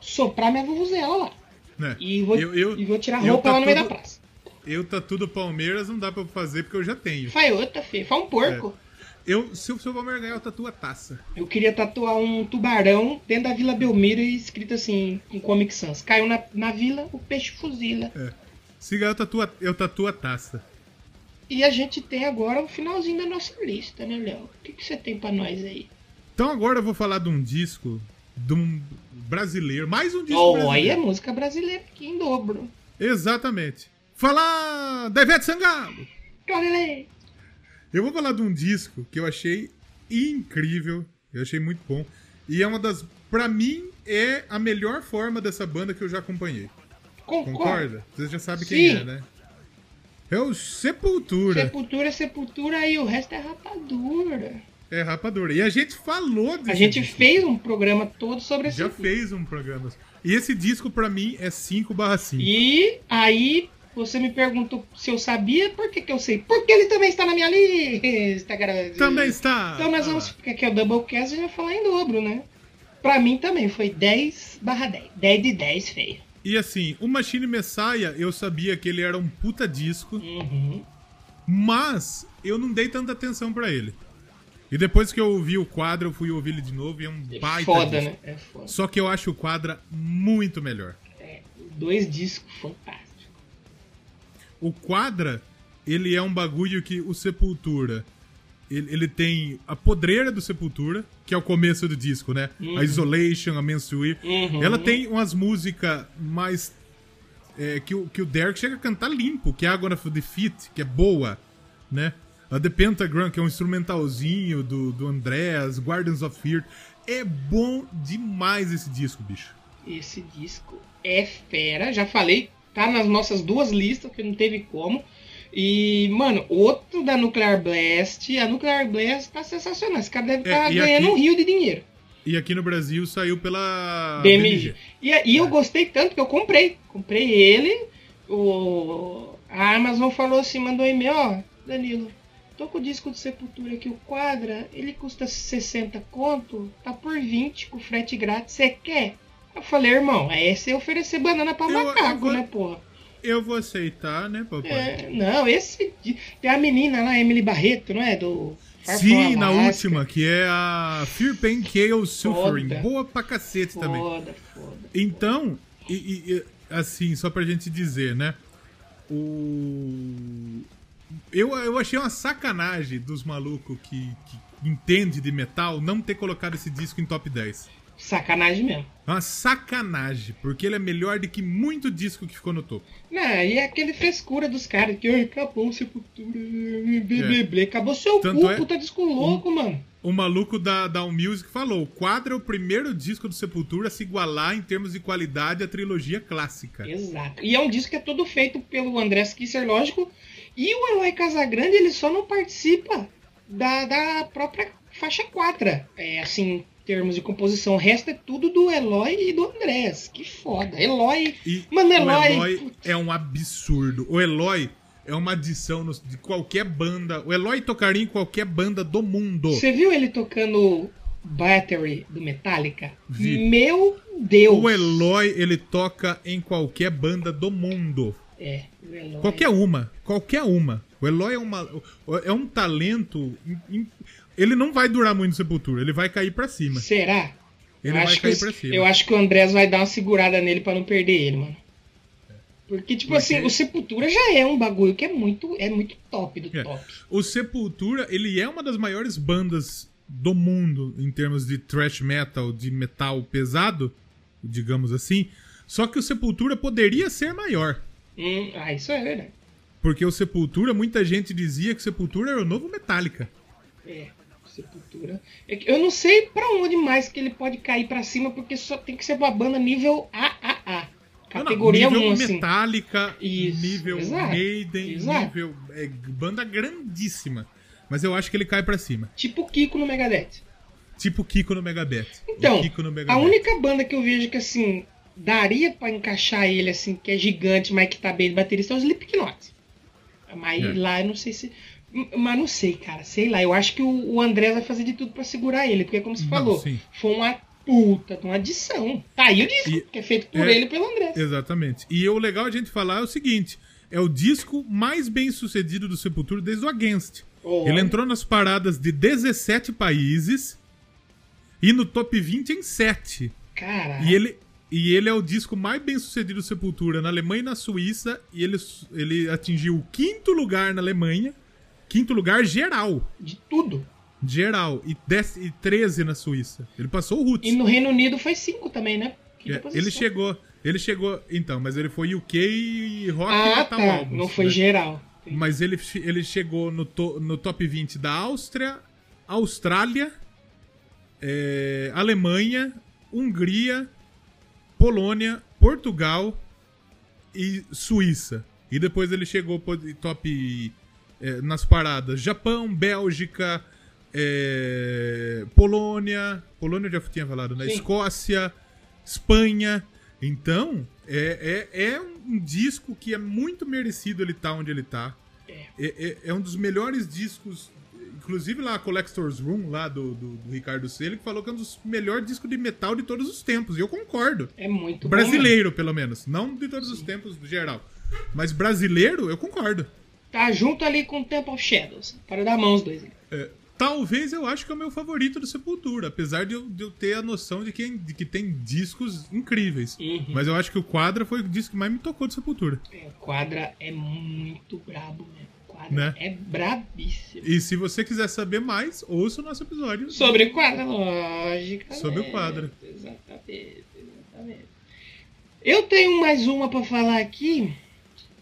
soprar minha vuvuzela lá. É. E, vou, eu, eu, e vou tirar roupa lá no meio da praça. Eu tatu do Palmeiras não dá pra fazer porque eu já tenho. Faz outra, filho. Faz um porco. É. Eu, se o seu Palmeiras ganhar, eu tatuo a taça. Eu queria tatuar um tubarão dentro da Vila Belmiro e escrito assim, em Comic Sans. Caiu na, na vila, o peixe fuzila. É. Se ganhar, eu tatuo, eu tatuo a taça. E a gente tem agora o finalzinho da nossa lista, né, Léo? O que, que você tem para nós aí? Então agora eu vou falar de um disco de um brasileiro. Mais um disco oh, brasileiro. aí é música brasileira aqui em dobro. Exatamente. Falar da Ivete Sangalo. Galilei. Eu vou falar de um disco que eu achei incrível, eu achei muito bom. E é uma das. Pra mim, é a melhor forma dessa banda que eu já acompanhei. Concordo. Concorda? Você já sabe quem Sim. é, né? É o Sepultura. Sepultura, Sepultura e o resto é rapadura. É rapadura. E a gente falou A gente disco. fez um programa todo sobre esse Já disco. fez um programa. E esse disco, para mim, é 5/5. E aí, você me perguntou se eu sabia, por que, que eu sei? Porque ele também está na minha lista, cara. Também está. Então nós vamos, porque aqui é o Doublecast, já falar em dobro, né? Pra mim também foi 10 barra 10. 10 de 10, feio. E assim, o Machine Messiah, eu sabia que ele era um puta disco. Uhum. Mas eu não dei tanta atenção para ele. E depois que eu ouvi o quadro, eu fui ouvir ele de novo e é um é baita foda, disco. né? É foda. Só que eu acho o quadra muito melhor. É, dois discos fantásticos. O Quadra, ele é um bagulho que o Sepultura. Ele, ele, tem a podreira do Sepultura, que é o começo do disco, né? Uhum. A Isolation, a Mensuí. Uhum. Ela tem umas músicas mais. É, que, o, que o Derek chega a cantar limpo, que é Agora for Defeat, que é boa, né? A The Pentagram, que é um instrumentalzinho do, do Andreas, Guardians of Fear. É bom demais esse disco, bicho. Esse disco é fera. Já falei Tá nas nossas duas listas, que não teve como. E, mano, outro da Nuclear Blast. A Nuclear Blast tá sensacional. Esse cara deve estar é, tá ganhando aqui, um rio de dinheiro. E aqui no Brasil saiu pela BMG. E, e eu gostei tanto que eu comprei. Comprei ele. O, a Amazon falou assim, mandou um e-mail, ó, Danilo, tô com o disco de Sepultura aqui, o Quadra, ele custa 60 conto, tá por 20 com frete grátis, você quer? Eu falei, irmão, é você oferecer banana pra eu, macaco, eu vou, né, porra? Eu vou aceitar, né, papai? É, não, esse. Tem a menina lá, Emily Barreto, não é? Do. Sim, na última, que é a Fear Pain Chaos Suffering. Foda. Boa pra cacete foda, também. Foda, foda. Então, e, e, assim, só pra gente dizer, né? O. Eu, eu achei uma sacanagem dos malucos que, que entende de metal não ter colocado esse disco em top 10. Sacanagem mesmo. Uma sacanagem, porque ele é melhor do que muito disco que ficou no topo. Não, e é aquele frescura dos caras que acabou o Sepultura, é. acabou seu Tanto cu, é, puta disco louco, um, mano. O maluco da, da um Music falou: o quadro é o primeiro disco do Sepultura a se igualar em termos de qualidade à trilogia clássica. Exato. E é um disco que é todo feito pelo André Kisser, lógico. E o Eloy Casagrande, ele só não participa da, da própria faixa 4. É assim, termos de composição. O resto é tudo do Eloy e do Andrés. Que foda. Eloy. E Mano, Eloy. O Eloy é um absurdo. O Eloy é uma adição de qualquer banda. O Eloy tocaria em qualquer banda do mundo. Você viu ele tocando Battery do Metallica? Vi. Meu Deus! O Eloy, ele toca em qualquer banda do mundo. É, o Eloy. Qualquer uma. Qualquer uma. O Eloy é, uma, é um talento. Ele não vai durar muito no Sepultura, ele vai cair para cima. Será? Ele eu vai cair pra cima. Eu acho que o Andrés vai dar uma segurada nele para não perder ele, mano. Porque, tipo assim, o Sepultura já é um bagulho que é muito, é muito top do é. top. O Sepultura, ele é uma das maiores bandas do mundo em termos de thrash metal, de metal pesado, digamos assim. Só que o Sepultura poderia ser maior. Hum, ah, isso é verdade. Porque o Sepultura, muita gente dizia que o Sepultura era o novo Metallica. É, Sepultura. É eu não sei para onde mais que ele pode cair para cima, porque só tem que ser uma banda nível AAA. Categoria não, nível 1, assim. Metallica, Isso, nível exato, Maiden, exato. nível. É, banda grandíssima. Mas eu acho que ele cai para cima. Tipo Kiko no Megadeth. Tipo Kiko no Megadeth. Então, no Megadeth. a única banda que eu vejo que assim daria para encaixar ele assim, que é gigante, mas que tá bem de baterista é o Slipknot. Mas é. lá eu não sei se mas não sei, cara. Sei lá. Eu acho que o, André vai fazer de tudo para segurar ele. Porque, como você não, falou, sim. foi uma puta uma adição. Tá aí o disco, e, que é feito por é, ele e pelo André. Exatamente. E o legal a gente falar é o seguinte: é o disco mais bem sucedido do Sepultura desde o Against. Oh. Ele entrou nas paradas de 17 países e no top 20 em 7. Caralho. E ele, e ele é o disco mais bem sucedido do Sepultura na Alemanha e na Suíça. E ele, ele atingiu o quinto lugar na Alemanha. Quinto lugar geral. De tudo. Geral. E, 10, e 13 na Suíça. Ele passou o Roots. E no Reino Unido foi 5 também, né? É, ele chegou. Ele chegou. Então, mas ele foi UK e Rock ah, Metal tá. Não foi né? geral. Mas ele, ele chegou no, to, no top 20 da Áustria, Austrália, é, Alemanha, Hungria, Polônia, Portugal e Suíça. E depois ele chegou top é, nas paradas Japão, Bélgica, é, Polônia. Polônia eu já tinha falado, né? Sim. Escócia, Espanha. Então, é, é, é, um disco que é muito merecido ele estar tá onde ele está. É. é. É, é. um dos melhores discos. Inclusive lá a Collector's Room, lá do, do, do Ricardo Celi, que falou que é um dos melhores discos de metal de todos os tempos. E eu concordo. É muito Brasileiro, bom, pelo menos. Não de todos Sim. os tempos, no geral. Mas brasileiro, eu concordo. Tá junto ali com o Temple of Shadows. Para dar mão os dois. É, talvez eu acho que é o meu favorito do Sepultura, apesar de eu, de eu ter a noção de que, de que tem discos incríveis. Uhum. Mas eu acho que o Quadra foi o disco que mais me tocou do Sepultura. É, o Quadra é muito brabo, né? Né? é brabíssimo. E se você quiser saber mais, ouça o nosso episódio. Sobre o Quadra, lógico. Sobre o Quadra. Exatamente, exatamente. Eu tenho mais uma para falar aqui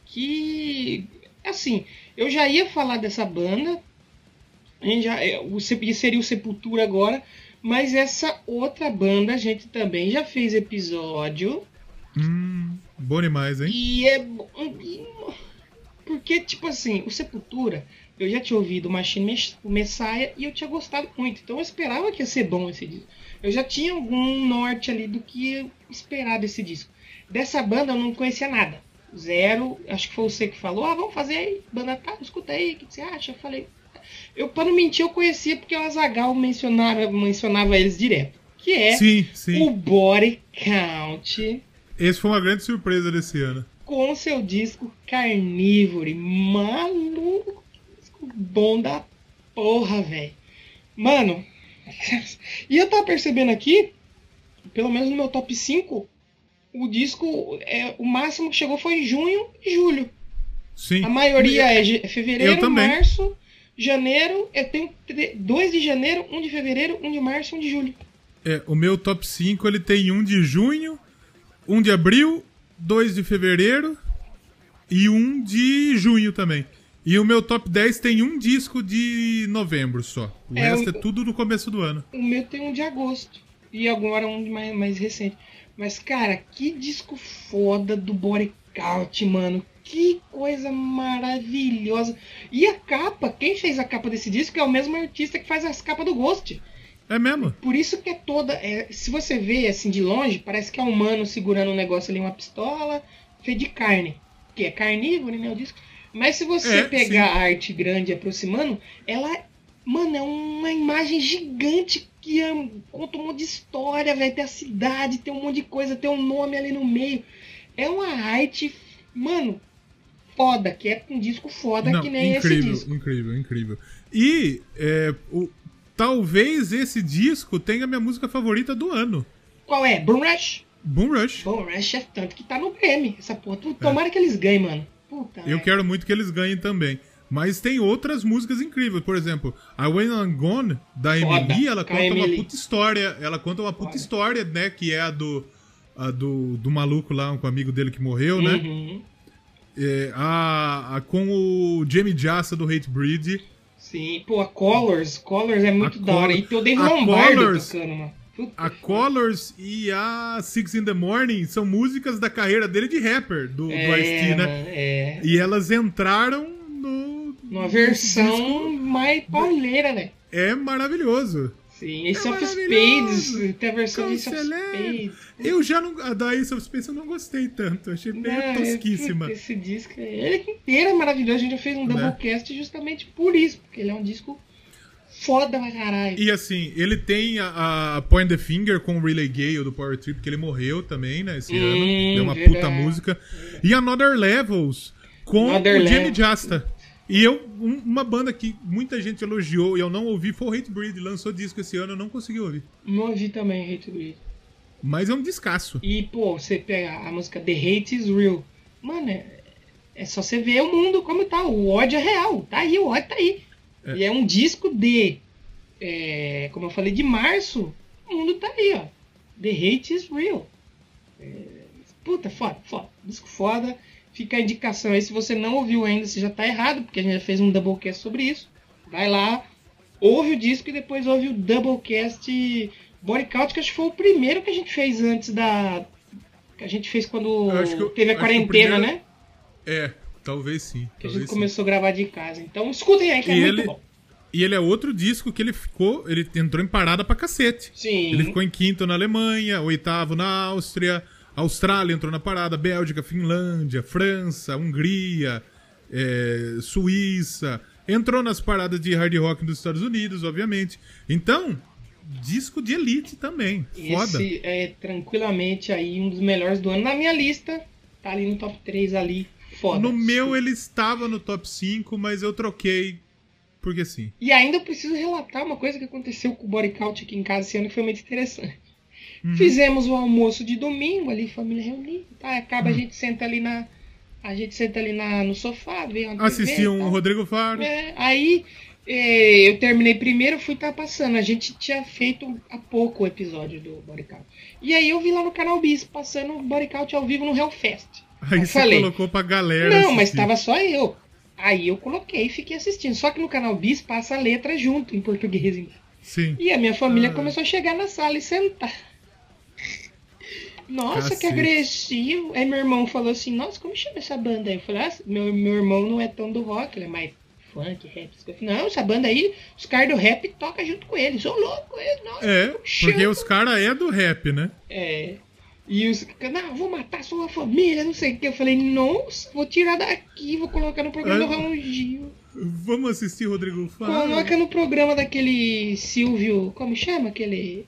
que assim, eu já ia falar dessa banda, a gente já, é, o, seria o Sepultura agora, mas essa outra banda a gente também já fez episódio. Hum, bom demais, hein? E é. Porque, tipo assim, o Sepultura, eu já tinha ouvido o Machine Messiah e eu tinha gostado muito. Então eu esperava que ia ser bom esse disco. Eu já tinha algum norte ali do que esperar desse disco. Dessa banda eu não conhecia nada. Zero. Acho que foi você que falou. Ah, vamos fazer aí, banda tal, escuta aí, o que você acha? Eu falei, eu, para não mentir, eu conhecia porque o Azagal mencionava, mencionava eles direto. Que é sim, sim. o Body Count. Esse foi uma grande surpresa desse ano. Com seu disco Carnívore. Maluco. Bom da porra, velho. Mano. [laughs] e eu tava percebendo aqui, pelo menos no meu top 5, o disco, é, o máximo que chegou foi em junho e julho. Sim. A maioria é fevereiro, março janeiro, eu tenho 2 de janeiro, 1 um de fevereiro, 1 um de março, 1 um de julho. É, o meu top 5 ele tem 1 um de junho, 1 um de abril, 2 de fevereiro e 1 um de junho também. E o meu top 10 tem um disco de novembro só. O é, resto o, é tudo no começo do ano. O meu tem um de agosto. E agora um de mais, mais recente. Mas, cara, que disco foda do Body Count, mano. Que coisa maravilhosa. E a capa, quem fez a capa desse disco é o mesmo artista que faz as capas do Ghost. É mesmo? Por isso que é toda. É, se você vê assim de longe, parece que é um humano segurando um negócio ali, uma pistola, feito de carne. Que é carnívoro, né? O disco. Mas se você É, pegar sim. a arte grande e aproximando, ela. Mano, é uma imagem gigante que é, conta um monte de história, velho. Tem a cidade, tem um monte de coisa, tem um nome ali no meio. É uma arte, mano, foda, que é um disco foda Não, que nem esse incrível, disco. incrível, incrível. E é, o, talvez esse disco tenha a minha música favorita do ano. Qual é? Boom Rush? Boom Rush. Bom, Rush é tanto que tá no Grammy. Essa porra. Tu- Tomara que eles ganhem, mano. Puta. É. Eu merda. quero muito que eles ganhem também. Mas tem outras músicas incríveis. Por exemplo, a When I'm Gone, da Foda, Emily, ela com conta uma Emily. puta história. Ela conta uma puta Foda. história, né? Que é a do, a do, do maluco lá, com o amigo dele que morreu, né? Uhum. É, a, a- com o Jamie Jassa do Hate Breed. Sim, pô, a Colors. Colors é muito A da hora. E tem o Dave Lombardo Colors- tocando, mano. Puta A Colors e a Six in the Morning são músicas da carreira dele de rapper, do, do É, Ice-T, né? é. E elas entraram no. Numa versão mais pauleira, né? É maravilhoso. Sim, Ace É of. Spades. Tem a versão de Ace of. Spades. Eu já não. A da Ace of Space eu não gostei tanto. Achei meio Não, é- tosquíssima. Esse disco, é- ele inteiro é maravilhoso. A gente já fez um Né? Doublecast justamente por isso. Porque ele é um disco foda pra caralho. E assim, ele tem a, a Point the Finger com o Relay Gale do Power Trip, que ele morreu também, né? Esse Hum, ano. Deu uma verdade. puta música. E Another Levels com Another o Jamie Level. Jasta. E eu, um- uma banda que muita gente elogiou e eu não ouvi foi o Hate Breed. Lançou disco esse ano, eu não consegui ouvir. Não ouvi também Hate Breed. Mas é um descasso. E, pô, você pega a música The Hate is Real. Mano, é, é só você ver o mundo como tá. O ódio é real. Tá aí, o ódio tá aí. É. E é um disco de. é, como eu falei, de março. O mundo tá aí, ó. The Hate is Real. É, puta, foda, foda. Disco foda. Fica a indicação aí. Se você não ouviu ainda, você já tá errado, porque a gente já fez um Doublecast sobre isso. Vai lá, ouve o disco e depois ouve o Doublecast Body Count, que acho que foi o primeiro que a gente fez antes da. Que a gente fez quando Eu teve a quarentena, primeiro- né? É, talvez sim. Que a talvez gente sim. começou a gravar de casa. Então escutem aí que é E muito ele- bom. E ele é outro disco que ele ficou. Ele entrou em parada pra cacete. Sim. Ele ficou em quinto na Alemanha, oitavo na Áustria, Austrália entrou na parada, Bélgica, Finlândia, França, Hungria, é, Suíça. Entrou nas paradas de hard rock dos Estados Unidos, obviamente. Então, disco de elite também. Foda. Esse é tranquilamente aí um dos melhores do ano. Na minha lista, tá ali no top 3 ali. Foda. No meu ele estava no top 5, mas eu troquei porque sim. E ainda eu preciso relatar uma coisa que aconteceu com o Body Count aqui em casa esse ano que foi muito interessante. Uhum. Fizemos o almoço de domingo ali, família reunida, tá? Acaba Uhum. a gente senta ali na a gente senta ali na, no sofá, vê uma Assistia um tal. Rodrigo Faro. É, aí é, eu terminei primeiro, fui estar passando. A gente tinha feito há pouco o episódio do Body Count. E aí eu vi lá no canal Bis passando o Body Count ao vivo no Hellfest. Aí eu você falei, colocou pra galera. Não, mas assistir. tava só eu. Aí eu coloquei e fiquei assistindo. Só que no canal Bis passa a letra junto em português. Sim. E a minha família Ah. começou a chegar na sala e sentar. Nossa, que Cacete. agressivo. Aí meu irmão falou assim, nossa, como chama essa banda aí? Eu falei, ah, meu, meu irmão não é tão do rock, ele é mais funk, rap. Não, essa banda aí, os caras do rap tocam junto com eles. Ô louco, eles, nossa, É, porque os caras é do rap, né? É. E os não, vou matar sua família, não sei o que. Eu falei, nossa, vou tirar daqui, vou colocar no programa do Ah. Raul Gil. Vamos assistir Rodrigo Faro. Coloca no programa daquele Silvio, como chama? Aquele.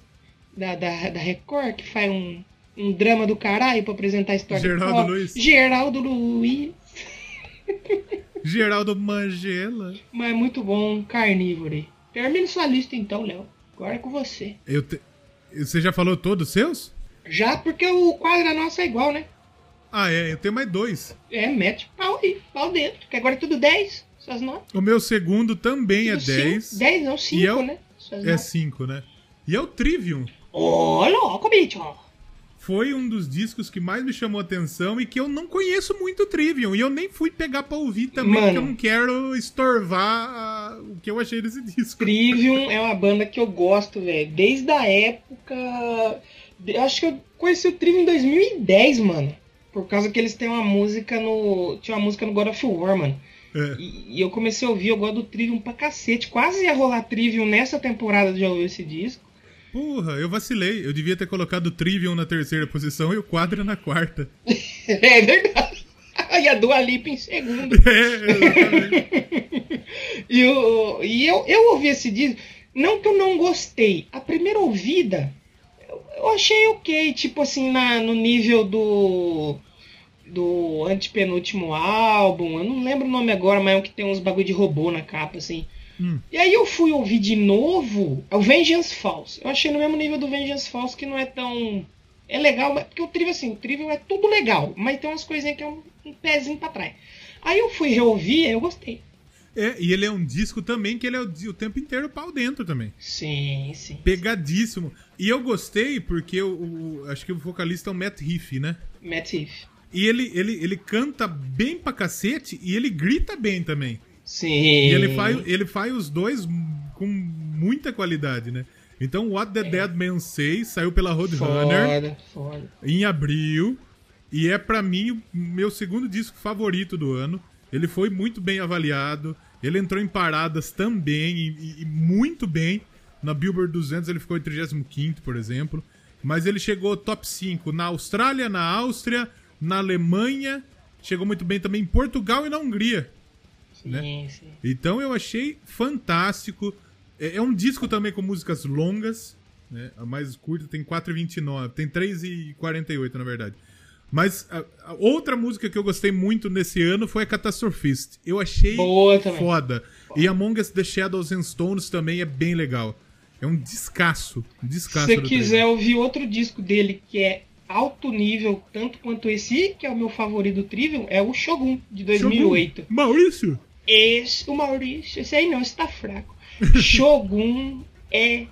Da, da, da Record, que faz um, um drama do caralho pra apresentar a história Geraldo Ó, Luiz. Geraldo Luiz. Geraldo Mangela. Mas é muito bom, carnívoro. Termine sua lista então, Léo. Agora é com você. Eu te- Você já falou todos os seus? Já porque o quadro nosso é igual, né? Ah, é, eu tenho mais dois. É, mete pau aí, pau dentro. Que agora é tudo 10, suas notas. O meu segundo também é Tudo cinco. 10. 10 não, 5, E é o- né? Suas É notas. 5, né? E é o Trivium. Ô, louco, bicho. Foi um dos discos que mais me chamou a atenção e que eu não conheço muito o Trivium. E eu nem fui pegar pra ouvir também, Mano. porque eu não quero estorvar o que eu achei desse disco. Trivium [laughs] é uma banda que eu gosto, velho. Desde a época. Eu acho que eu conheci o Trivium em 2010, mano. Por causa que eles têm uma música no. Tinha uma música no God of War, mano. É. E, e eu comecei a ouvir, eu gosto do Trivium pra cacete. Quase ia rolar Trivium nessa temporada de ouvir esse disco. Porra, eu vacilei. Eu devia ter colocado o Trivium na terceira posição e o Quadra na quarta. [laughs] é verdade. [laughs] E a Dua Lipa em segundo. [laughs] É, e o, e eu, eu ouvi esse disco. Não que eu não gostei. A primeira ouvida, eu, eu achei ok. Tipo assim, na, no nível do do antepenúltimo álbum, eu não lembro o nome agora, mas é um que tem uns bagulho de robô na capa, assim. Hum. E aí eu fui ouvir de novo o Vengeance Falls. Eu achei no mesmo nível do Vengeance Falls, que não é tão. É legal, porque o Trivial, assim, o Trivial é tudo legal, mas tem umas coisinhas que é um, um pezinho pra trás. Aí eu fui reouvir e eu gostei. É, e ele é um disco também que ele é o, o, tempo inteiro pau dentro também. Sim, sim. Pegadíssimo. E eu gostei porque o, o acho que o vocalista é o Matt Heath, né? Matt Heath. E ele, ele, ele canta bem pra cacete e ele grita bem também. Sim. E ele faz, ele faz os dois com muita qualidade, né? Então, What the é. Dead Man Say saiu pela Roadrunner em abril. E é para mim o meu segundo disco favorito do ano. Ele foi muito bem avaliado. Ele entrou em paradas também e, e muito bem. Na Billboard 200 ele ficou em 35, por exemplo. Mas ele chegou top 5 na Austrália, na Áustria, na Alemanha, chegou muito bem também em Portugal e na Hungria. Sim, né? sim. Então eu achei fantástico. É, é, um disco também com músicas longas, né? A mais curta tem 4,29, tem 3,48 na verdade. Mas a, a outra música que eu gostei muito nesse ano foi a Catastrophist. Eu achei foda. E Among Us the Shadows and Stones também é bem legal. É um descasso. Um descasso Se você quiser ouvir outro disco dele que é alto nível, tanto quanto esse, que é o meu favorito do Trivial, é o Shogun, de 2008. Shogun. Maurício? Esse, o Maurício, esse aí não, esse tá fraco. [laughs] Shogun é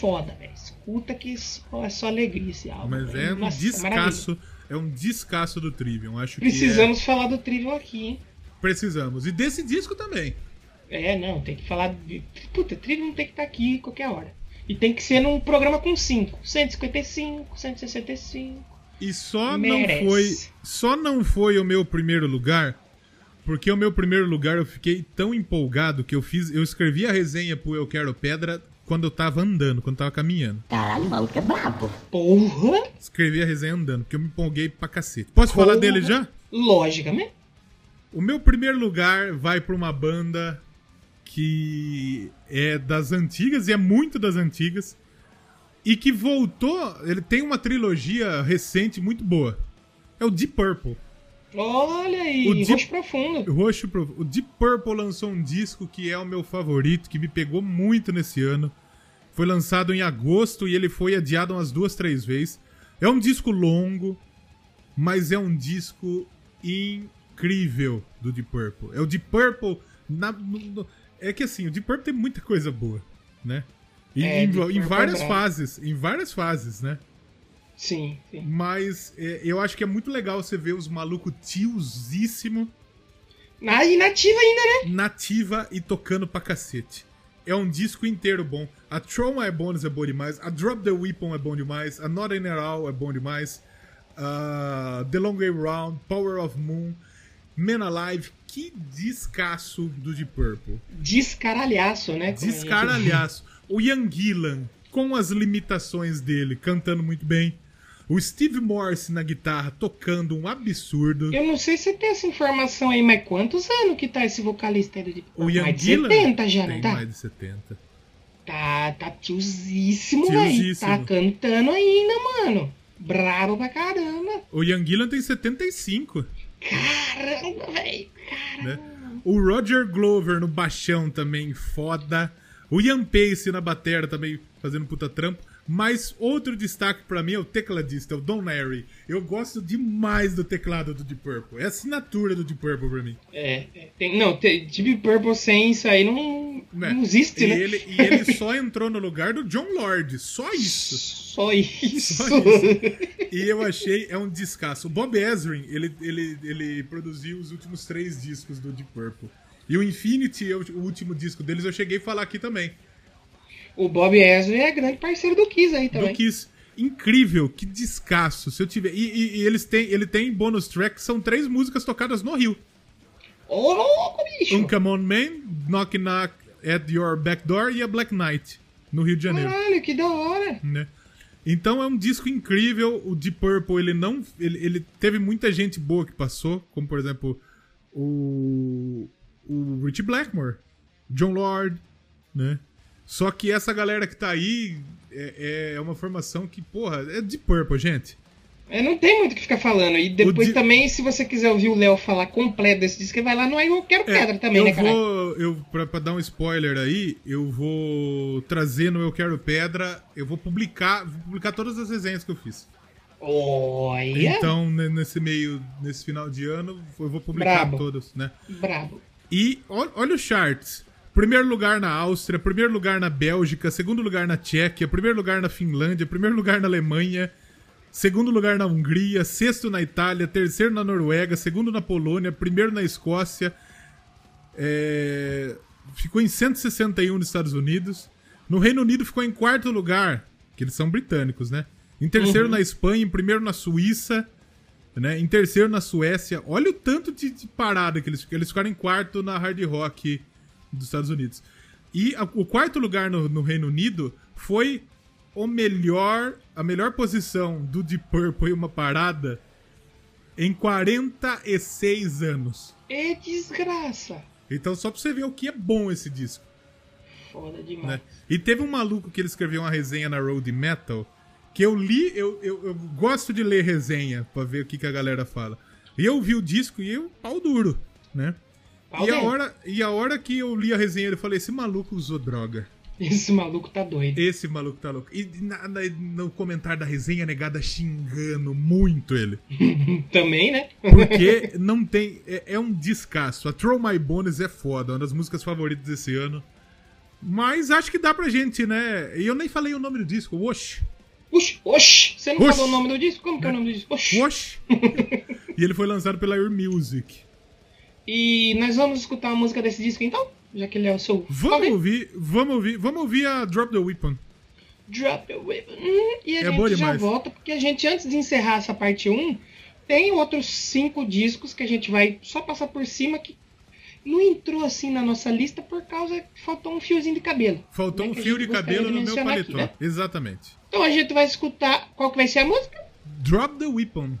foda, velho. Escuta que é só alegria esse álbum. Mas é um Nossa, descasso, é um descasso do Trivium. Acho Precisamos é... falar do Trivium aqui, hein? Precisamos. E desse disco também. É, não, tem que falar. De... Puta, Trivium tem que estar tá aqui qualquer hora. E tem que ser num programa com 5. 155, 165. E só Merece. não foi. Só não foi o meu primeiro lugar. Porque o meu primeiro lugar eu fiquei tão empolgado que eu fiz. Eu escrevi a resenha pro Eu Quero Pedra quando eu tava andando, quando eu tava caminhando. Caralho, o maluco é brabo. Porra! Escrevi a resenha andando, porque eu me empolguei pra cacete. Posso Porra. falar dele já? Logicamente. O meu primeiro lugar vai pra uma banda que é das antigas e é muito das antigas e que voltou, ele tem uma trilogia recente muito boa. É o Deep Purple. Olha aí, o Deep, Roxo Profundo. Roxo Profundo. O Deep Purple lançou um disco que é o meu favorito, que me pegou muito nesse ano. Foi lançado em agosto e ele foi adiado umas duas, três vezes. É um disco longo, mas é um disco incrível do Deep Purple. É o Deep Purple na, no, é que assim, o Deep Purple tem muita coisa boa, né? E, é, em, em, várias é fases, em várias fases, né? Sim, sim. Mas é, eu acho que é muito legal você ver os malucos tiozíssimo. Ah, e nativa ainda, né? Nativa e tocando pra cacete. É um disco inteiro bom. A Tron é bom, é bom demais. A Drop the Weapon é bom demais. A Not In All é bom demais. Uh, the Long Way Round, Power of Moon, Man Alive, que descasso do Deep Purple. Descaralhaço, né? Descaralhaço. o Ian Gillan, com as limitações dele, cantando muito bem. O Steve Morse na guitarra tocando um absurdo. Eu não sei se tem essa informação aí, mas quantos anos que tá esse vocalista aí do Deep Purple? O Ian mais Gillan? 70 já, não tá? mais de 70. Tá, tá tiozíssimo, velho. Tá cantando ainda, mano. Bravo pra caramba. O Ian Gillan tem 75. Caramba, velho. Né? O Roger Glover no baixão também, foda. O Ian Pace na bateria também fazendo puta trampo. Mas outro destaque para mim é o tecladista, é o Don Larry. Eu gosto demais do teclado do Deep Purple. É a assinatura do Deep Purple pra mim. É, é tem, não, Deep Purple sem isso aí não, não, não existe, e né? Ele, e ele [laughs] só entrou no lugar do John Lord, só isso. Só isso. Só isso. E eu achei, é um descasso. O Bob Ezrin, ele, ele, ele produziu os últimos três discos do Deep Purple. E o Infinity, o último disco deles, eu cheguei a falar aqui também. O Bob Ezrin é grande parceiro do Kiss aí também. Do Kiss. Incrível, que descasso. Se eu tiver. E, e, e, eles têm, ele tem bônus track, são três músicas tocadas no Rio. Ô, louco, bicho! Um Come On Man, Knock Knock at Your Back Door e a Black Knight. no Rio de Janeiro. Caralho, que da hora! Né? Então é um disco incrível. O Deep Purple, ele não. Ele, ele teve muita gente boa que passou, como por exemplo o. O Rich Blackmore, John Lord, né? Só que essa galera que tá aí é, é uma formação que, porra, é Deep Purple, gente. É, não tem muito o que ficar falando. E depois di... também, se você quiser ouvir o Léo falar completo desse disco, vai lá no Eu Quero Pedra é, também, eu né, cara? Vou, eu, pra, pra, dar um spoiler aí, eu vou trazer no Eu Quero Pedra, eu vou publicar, vou publicar todas as resenhas que eu fiz. Olha! Então, nesse meio, nesse final de ano, eu vou publicar Brabo. todas, né? Brabo. E olha, olha os charts. Primeiro lugar na Áustria, primeiro lugar na Bélgica, segundo lugar na Tchequia, primeiro lugar na Finlândia, primeiro lugar na Alemanha, segundo lugar na Hungria, sexto na Itália, terceiro na Noruega, segundo na Polônia, primeiro na Escócia, é... ficou em 161 nos Estados Unidos. No Reino Unido ficou em quarto lugar, que eles são britânicos, né? Em terceiro uhum. na Espanha, em primeiro na Suíça, né? Em terceiro na Suécia. Olha o tanto de, de parada que eles, eles ficaram em quarto na Hard Rock dos Estados Unidos. E a, o quarto lugar no, no Reino Unido foi o melhor, a melhor posição do Deep Purple em uma parada em 46 anos. É desgraça. Então só pra você ver o que é bom esse disco. Foda demais. Né? E teve um maluco que ele escreveu uma resenha na Road Metal que eu li, eu, eu, eu gosto de ler resenha pra ver o que, que a galera fala. E eu vi o disco e eu, pau duro, né? E a, hora, e a hora que eu li a resenha, eu falei, esse maluco usou droga. Esse maluco tá doido. Esse maluco tá louco. E na, na, no comentário da resenha, negada xingando muito ele. [laughs] Também, né? Porque não tem. É, é, um descasso. A Throw My Bones é foda, uma das músicas favoritas desse ano. Mas acho que dá pra gente, né? E eu nem falei o nome do disco, Osh. Osh, Osh. Você não Osh. falou o nome do disco? Como que é o nome do disco? Osh. Osh. [laughs] e ele foi lançado pela Air Music. E nós vamos escutar a música desse disco então? já que ele é o seu. Vamos ouvir, vamos ouvir, vamos ouvir a Drop the Weapon. Drop the Weapon. Hum, e a é gente já volta, porque a gente, antes de encerrar essa parte 1, tem outros cinco discos que a gente vai só passar por cima que não entrou assim na nossa lista por causa que faltou um fiozinho de cabelo. Faltou né, um fio de cabelo no meu paletó. Aqui, né? Exatamente. Então a gente vai escutar. Qual que vai ser a música? Drop the Weapon.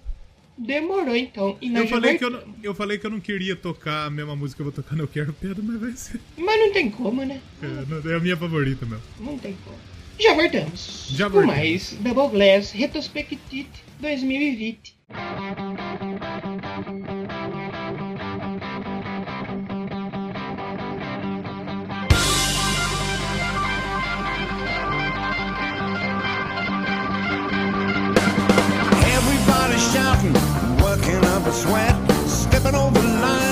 Demorou então. E eu, falei que eu, não, eu falei que eu não queria tocar a mesma música que eu vou tocar no Eu Quero Pedro, mas vai ser. Mas não tem como, né? É, é a minha favorita mesmo. Não tem como. Já voltamos. Já voltamos. Com mais Double Glass Retrospective 2020. Sweat, stepping over lines. You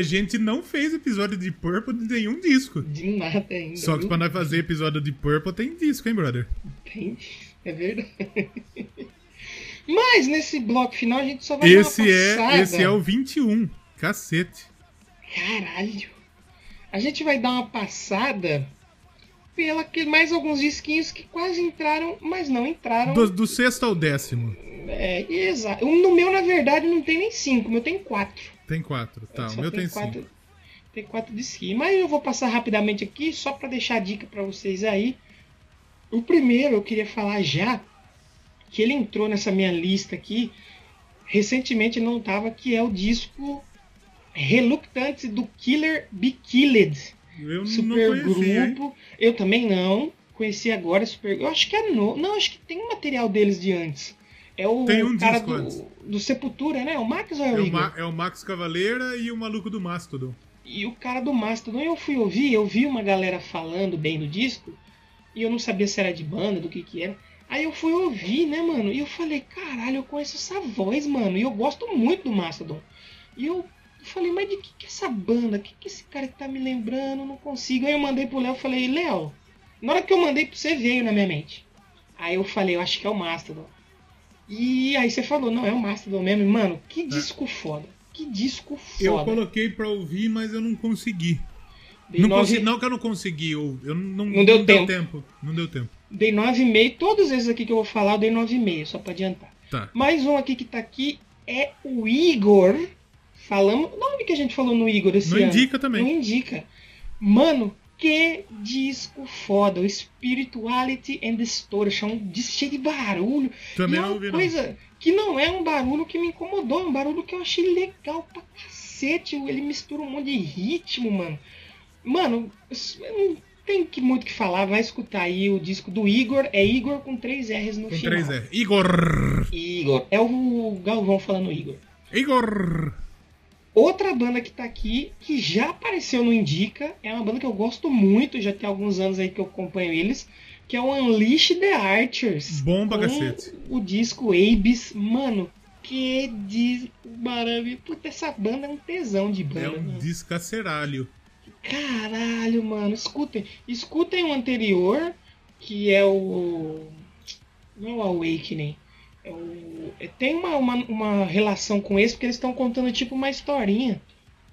a gente não fez episódio de Purple de nenhum disco. De nada ainda. Só que pra nós fazer episódio de Purple tem disco, hein, brother? Tem, é verdade. Mas nesse bloco final a gente só vai Esse dar uma é, passada. esse é o 21. Cacete. Caralho. A gente vai dar uma passada pela que mais alguns disquinhos que quase entraram, mas não entraram. Do, do sexto ao décimo. É, exato. No meu, na verdade, não tem nem cinco, o meu tem quatro. Tem quatro. Tá, o meu tem quatro, cinco. Tem quatro disquinhos. Mas eu vou passar rapidamente aqui, só pra deixar a dica pra vocês aí. O primeiro eu queria falar já, que ele entrou nessa minha lista aqui, recentemente não tava, que é o disco Reluctante do Killer Be Killed. Eu não Super conheci, hein? grupo. Eu também não. Conheci agora Super Eu acho que é novo. Não, acho que tem um material deles de antes. É o Tem um cara disco antes. do, do Sepultura, né? O Max ou é É o o, Igor? Ma- é o Max Cavaleira e o maluco do Mastodon. E o cara do Mastodon, eu fui ouvir, eu vi uma galera falando bem do disco, e eu não sabia se era de banda, do que que era. Aí eu fui ouvir, né, mano? E eu falei, caralho, eu conheço essa voz, mano. E eu gosto muito do Mastodon. E eu falei, mas de que que é essa banda? O que que esse cara que tá me lembrando? Não consigo. Aí eu mandei pro Léo, falei, Léo, na hora que eu mandei pra você, veio na minha mente. Aí eu falei, eu acho que é o Mastodon. E aí você falou, não, é o Mastodon mesmo. E, Mano, que disco foda. Que disco foda. Eu coloquei pra ouvir, mas eu não consegui. Dei Não, nove- consegui, não que eu não consegui, eu, eu não, Não deu tempo. Não deu tempo. Dei 9,5. Todos esses aqui que eu vou falar, eu dei 9,5, só pra adiantar. Tá. Mais um aqui que tá aqui é o Igor. Falamos. Onde que a gente falou no Igor esse Não ano? indica também. Não indica. Mano, que disco foda. O Spirituality and Distortion. Um disco cheio de barulho. Também e é não uma ouvi, não. coisa que não é um barulho que me incomodou. É um barulho que eu achei legal pra cacete. Ele mistura um monte de ritmo, mano. Mano, não tem que muito o que falar. Vai escutar aí o disco do Igor. É Igor com três R's no Com final. três é. Igor! Igor. É o Galvão falando Igor. Igor! Outra banda que tá aqui, que já apareceu no Indica, é uma banda que eu gosto muito, já tem alguns anos aí que eu acompanho eles, que é o Unleash the Archers. Bom pra com cacete. O disco Abyss. Mano, que disco maravilhoso. Puta, essa banda é um tesão de banda. É um descaceralho. Caralho, mano, escutem. Escutem o anterior, que é o. Não é o Awakening. É o... é- Tem uma, uma, uma relação com esse, porque eles estão contando tipo uma historinha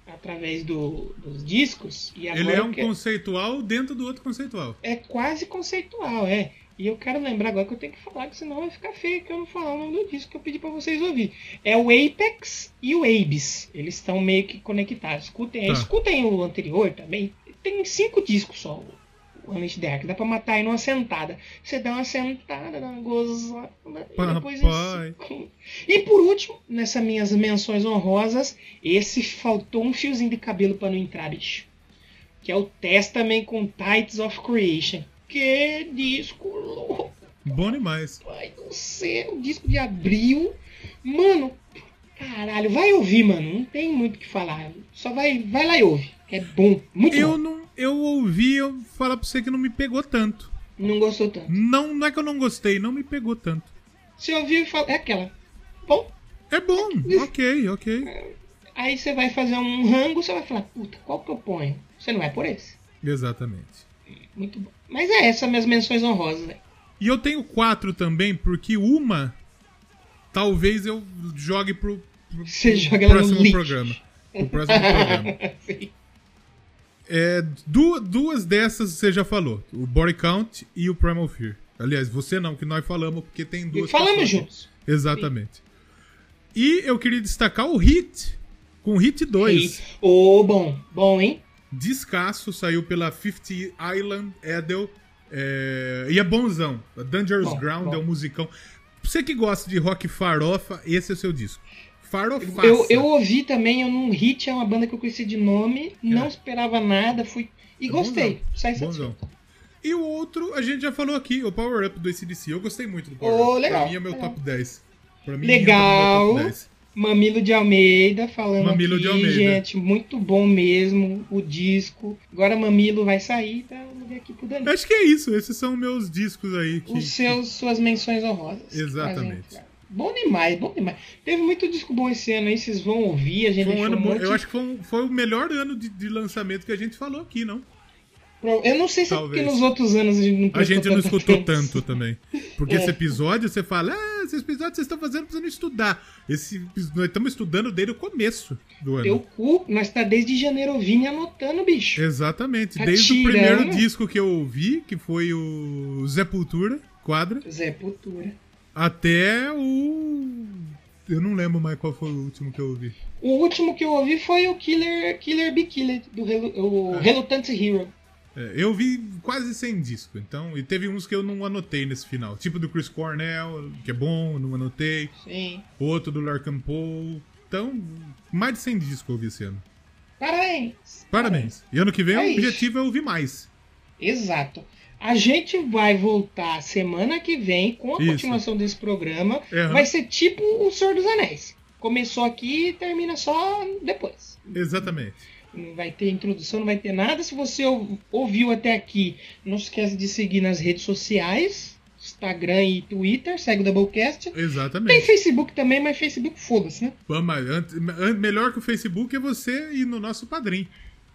através do, dos discos. E agora Ele é um quero- conceitual dentro do outro conceitual. é quase conceitual, é. E eu quero lembrar agora que eu tenho que falar, que senão vai ficar feio que eu não falar o nome do disco que eu pedi pra vocês ouvir. É o Apex e o Abyss. Eles estão meio que conectados. Escutem. Tá. escutem o anterior também. Tem cinco discos só. O Unleashed the Ark. Dá pra matar aí numa sentada. Você dá uma sentada, dá uma gozada. E depois isso. E por último, nessas minhas menções honrosas, esse faltou um fiozinho de cabelo pra não entrar, bicho que é o Testament com Tides of Creation. Que disco louco, Bom demais. pai do céu, disco de abril. Mano, caralho, vai ouvir, mano, não tem muito o que falar. Só vai, vai lá e ouve. É bom, muito Eu bom. não. Eu ouvi, eu falar pra você que não me pegou tanto. Não gostou tanto. Não, não é que eu não gostei, não me pegou tanto. Você ouviu e fala, é aquela. Bom, É bom, ok, ok. aí você vai fazer um rango, você vai falar, puta, qual que eu ponho? Você não vai por esse. Exatamente. Muito bom. Mas é essa minhas menções honrosas, né? E eu tenho quatro também, porque uma talvez eu jogue pro, pro, Você pro joga ela no próximo programa. Pro próximo [laughs] programa. Sim. É, du- duas dessas você já falou: o Body Count e o Primal Fear. Aliás, você não, que nós falamos, porque tem duas. Falamos juntos. Exatamente. E eu queria destacar o Hit, com o Hit 2. Ô, bom, bom, hein? Descasso, saiu pela 50 Island Edel. É, e é bonzão. Dangerous Bom, Ground bom. é um musicão. Você que gosta de rock farofa, esse é o seu disco. Farofaça. Eu, eu ouvi também, eu não Hit é uma banda que eu conheci de nome, não É. esperava nada, fui. E É gostei. Sai satisfeito. E o outro, a gente já falou aqui, o Power Up do ACDC. Eu gostei muito do Power Ô, Up. legal, Pra mim é meu legal. top 10. Pra mim Legal. é top 10. Mamilo de Almeida falando Mamilo aqui, de Almeida. gente, muito bom mesmo o disco. Agora Mamilo vai sair, tá? Aqui pro Danilo. Acho que é isso. Esses são meus discos aí. Que, Os seus, suas menções honrosas. Exatamente. Bom demais, bom demais. Teve muito disco bom esse ano aí, vocês vão ouvir, a gente Foi um ano bom. monte- Eu acho que foi, um- foi o melhor ano de, de lançamento que a gente falou aqui, não? Eu não sei se é Talvez. porque nos outros anos a gente não A gente não escutou tanto também. Porque É. esse episódio você fala, ah, esse episódio vocês estão fazendo precisando estudar. Esse, nós estamos estudando desde o começo do ano. Teu cu, nós tá desde janeiro ouvindo anotando, bicho. Exatamente. Tá Desde o tirando. primeiro disco que eu ouvi, que foi o Sepultura, quadra, Zé Putura. Até o. Eu não lembro mais qual foi o último que eu ouvi. O último que eu ouvi foi o Killer, Killer Be Killer, do Relu- o Ah. Reluctant Hero. É, eu vi quase 100 discos, então. E teve uns que eu não anotei nesse final. Tipo do Chris Cornell, que é bom, não anotei. Sim. Outro do Larkin Poe. Então, mais de 100 discos eu ouvi esse ano. Parabéns. Parabéns. E ano que vem É o isso. objetivo é ouvir mais. Exato. A gente vai voltar semana que vem com a Isso. continuação desse programa. Aham. Vai ser tipo o Senhor dos Anéis. Começou aqui e termina só depois. Exatamente. Não vai ter introdução, não vai ter nada. Se você ou- ouviu até aqui, não esquece de seguir nas redes sociais. Instagram e Twitter, segue o Doublecast. Tem Exatamente. Facebook também, mas Facebook foda-se, né? Vamos, melhor que o Facebook é você ir no nosso padrinho.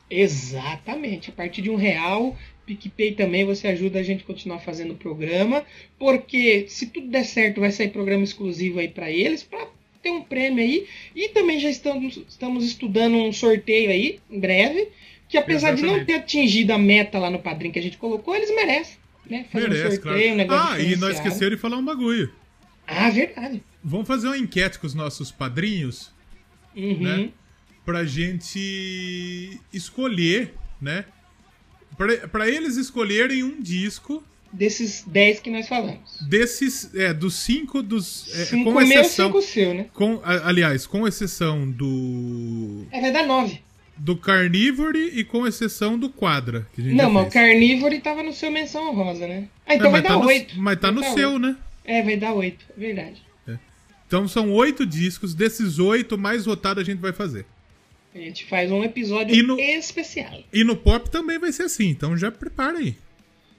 Exatamente. A partir de um real, PicPay também você ajuda a gente a continuar fazendo o programa. Porque se tudo der certo, vai sair programa exclusivo aí para eles, para ter um prêmio aí. E também já estamos, estamos estudando um sorteio aí, em breve. Que apesar de não Exatamente. ter atingido a meta lá no padrinho que a gente colocou, eles merecem. Né? Fazer Merece, um sorteio, um claro. negócio Ah, e nós esquecemos de falar um bagulho. Ah, verdade. Vamos fazer uma enquete com os nossos padrinhos Uhum. Né? pra gente escolher, né? Pra, pra eles escolherem um disco Desses 10 que nós falamos. desses, é, dos cinco dos. é, cinco com meu, exceção. cinco seu, né? Com, aliás, com exceção do. É, vai dar 9. Do Carnivore e com exceção do Quadra. Não, mas o fez. Carnívoro tava no seu menção honrosa, né? Ah, É, então vai mas dar tá 8. no, mas tá no seu, né? É, vai dar 8, é verdade. Então são oito discos. Desses oito, mais votado a gente vai fazer. A gente faz um episódio E no- especial. E no pop também vai ser assim. Então já prepara aí.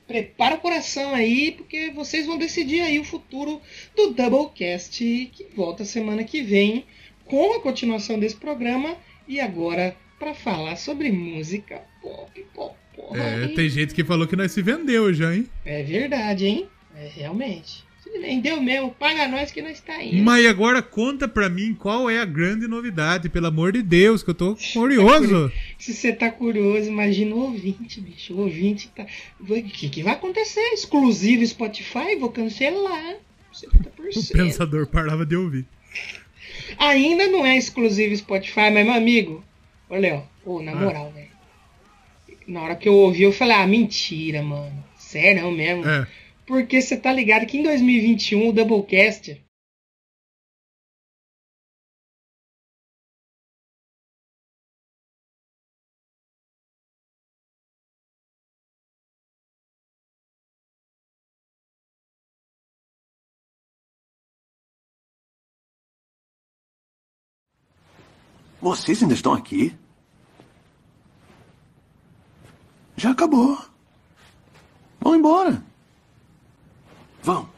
Prepara o coração aí, porque vocês vão decidir aí o futuro do Doublecast, que volta semana que vem com a continuação desse programa. E agora, pra falar sobre música pop, pop, pop. É, tem gente que falou que nós se vendeu já, hein? É verdade, hein? É, realmente. Vendeu mesmo, paga nós que nós tá indo. Mas agora conta pra mim qual é a grande novidade, pelo amor de Deus, que eu tô curioso. [laughs] Se você tá curioso, imagina o ouvinte, bicho. O ouvinte tá. O que, que vai acontecer? Exclusivo Spotify? Vou cancelar. O 70%. pensador parava de ouvir. Ainda não é exclusivo Spotify, mas meu amigo. Ô, Léo, ô, na Ah. moral, velho. Na hora que eu ouvi, eu falei, ah, mentira, mano. Sério não mesmo. É. Porque você tá ligado que em 2021 o Doublecast. Vocês ainda estão aqui? Já acabou. Vão embora. Vão.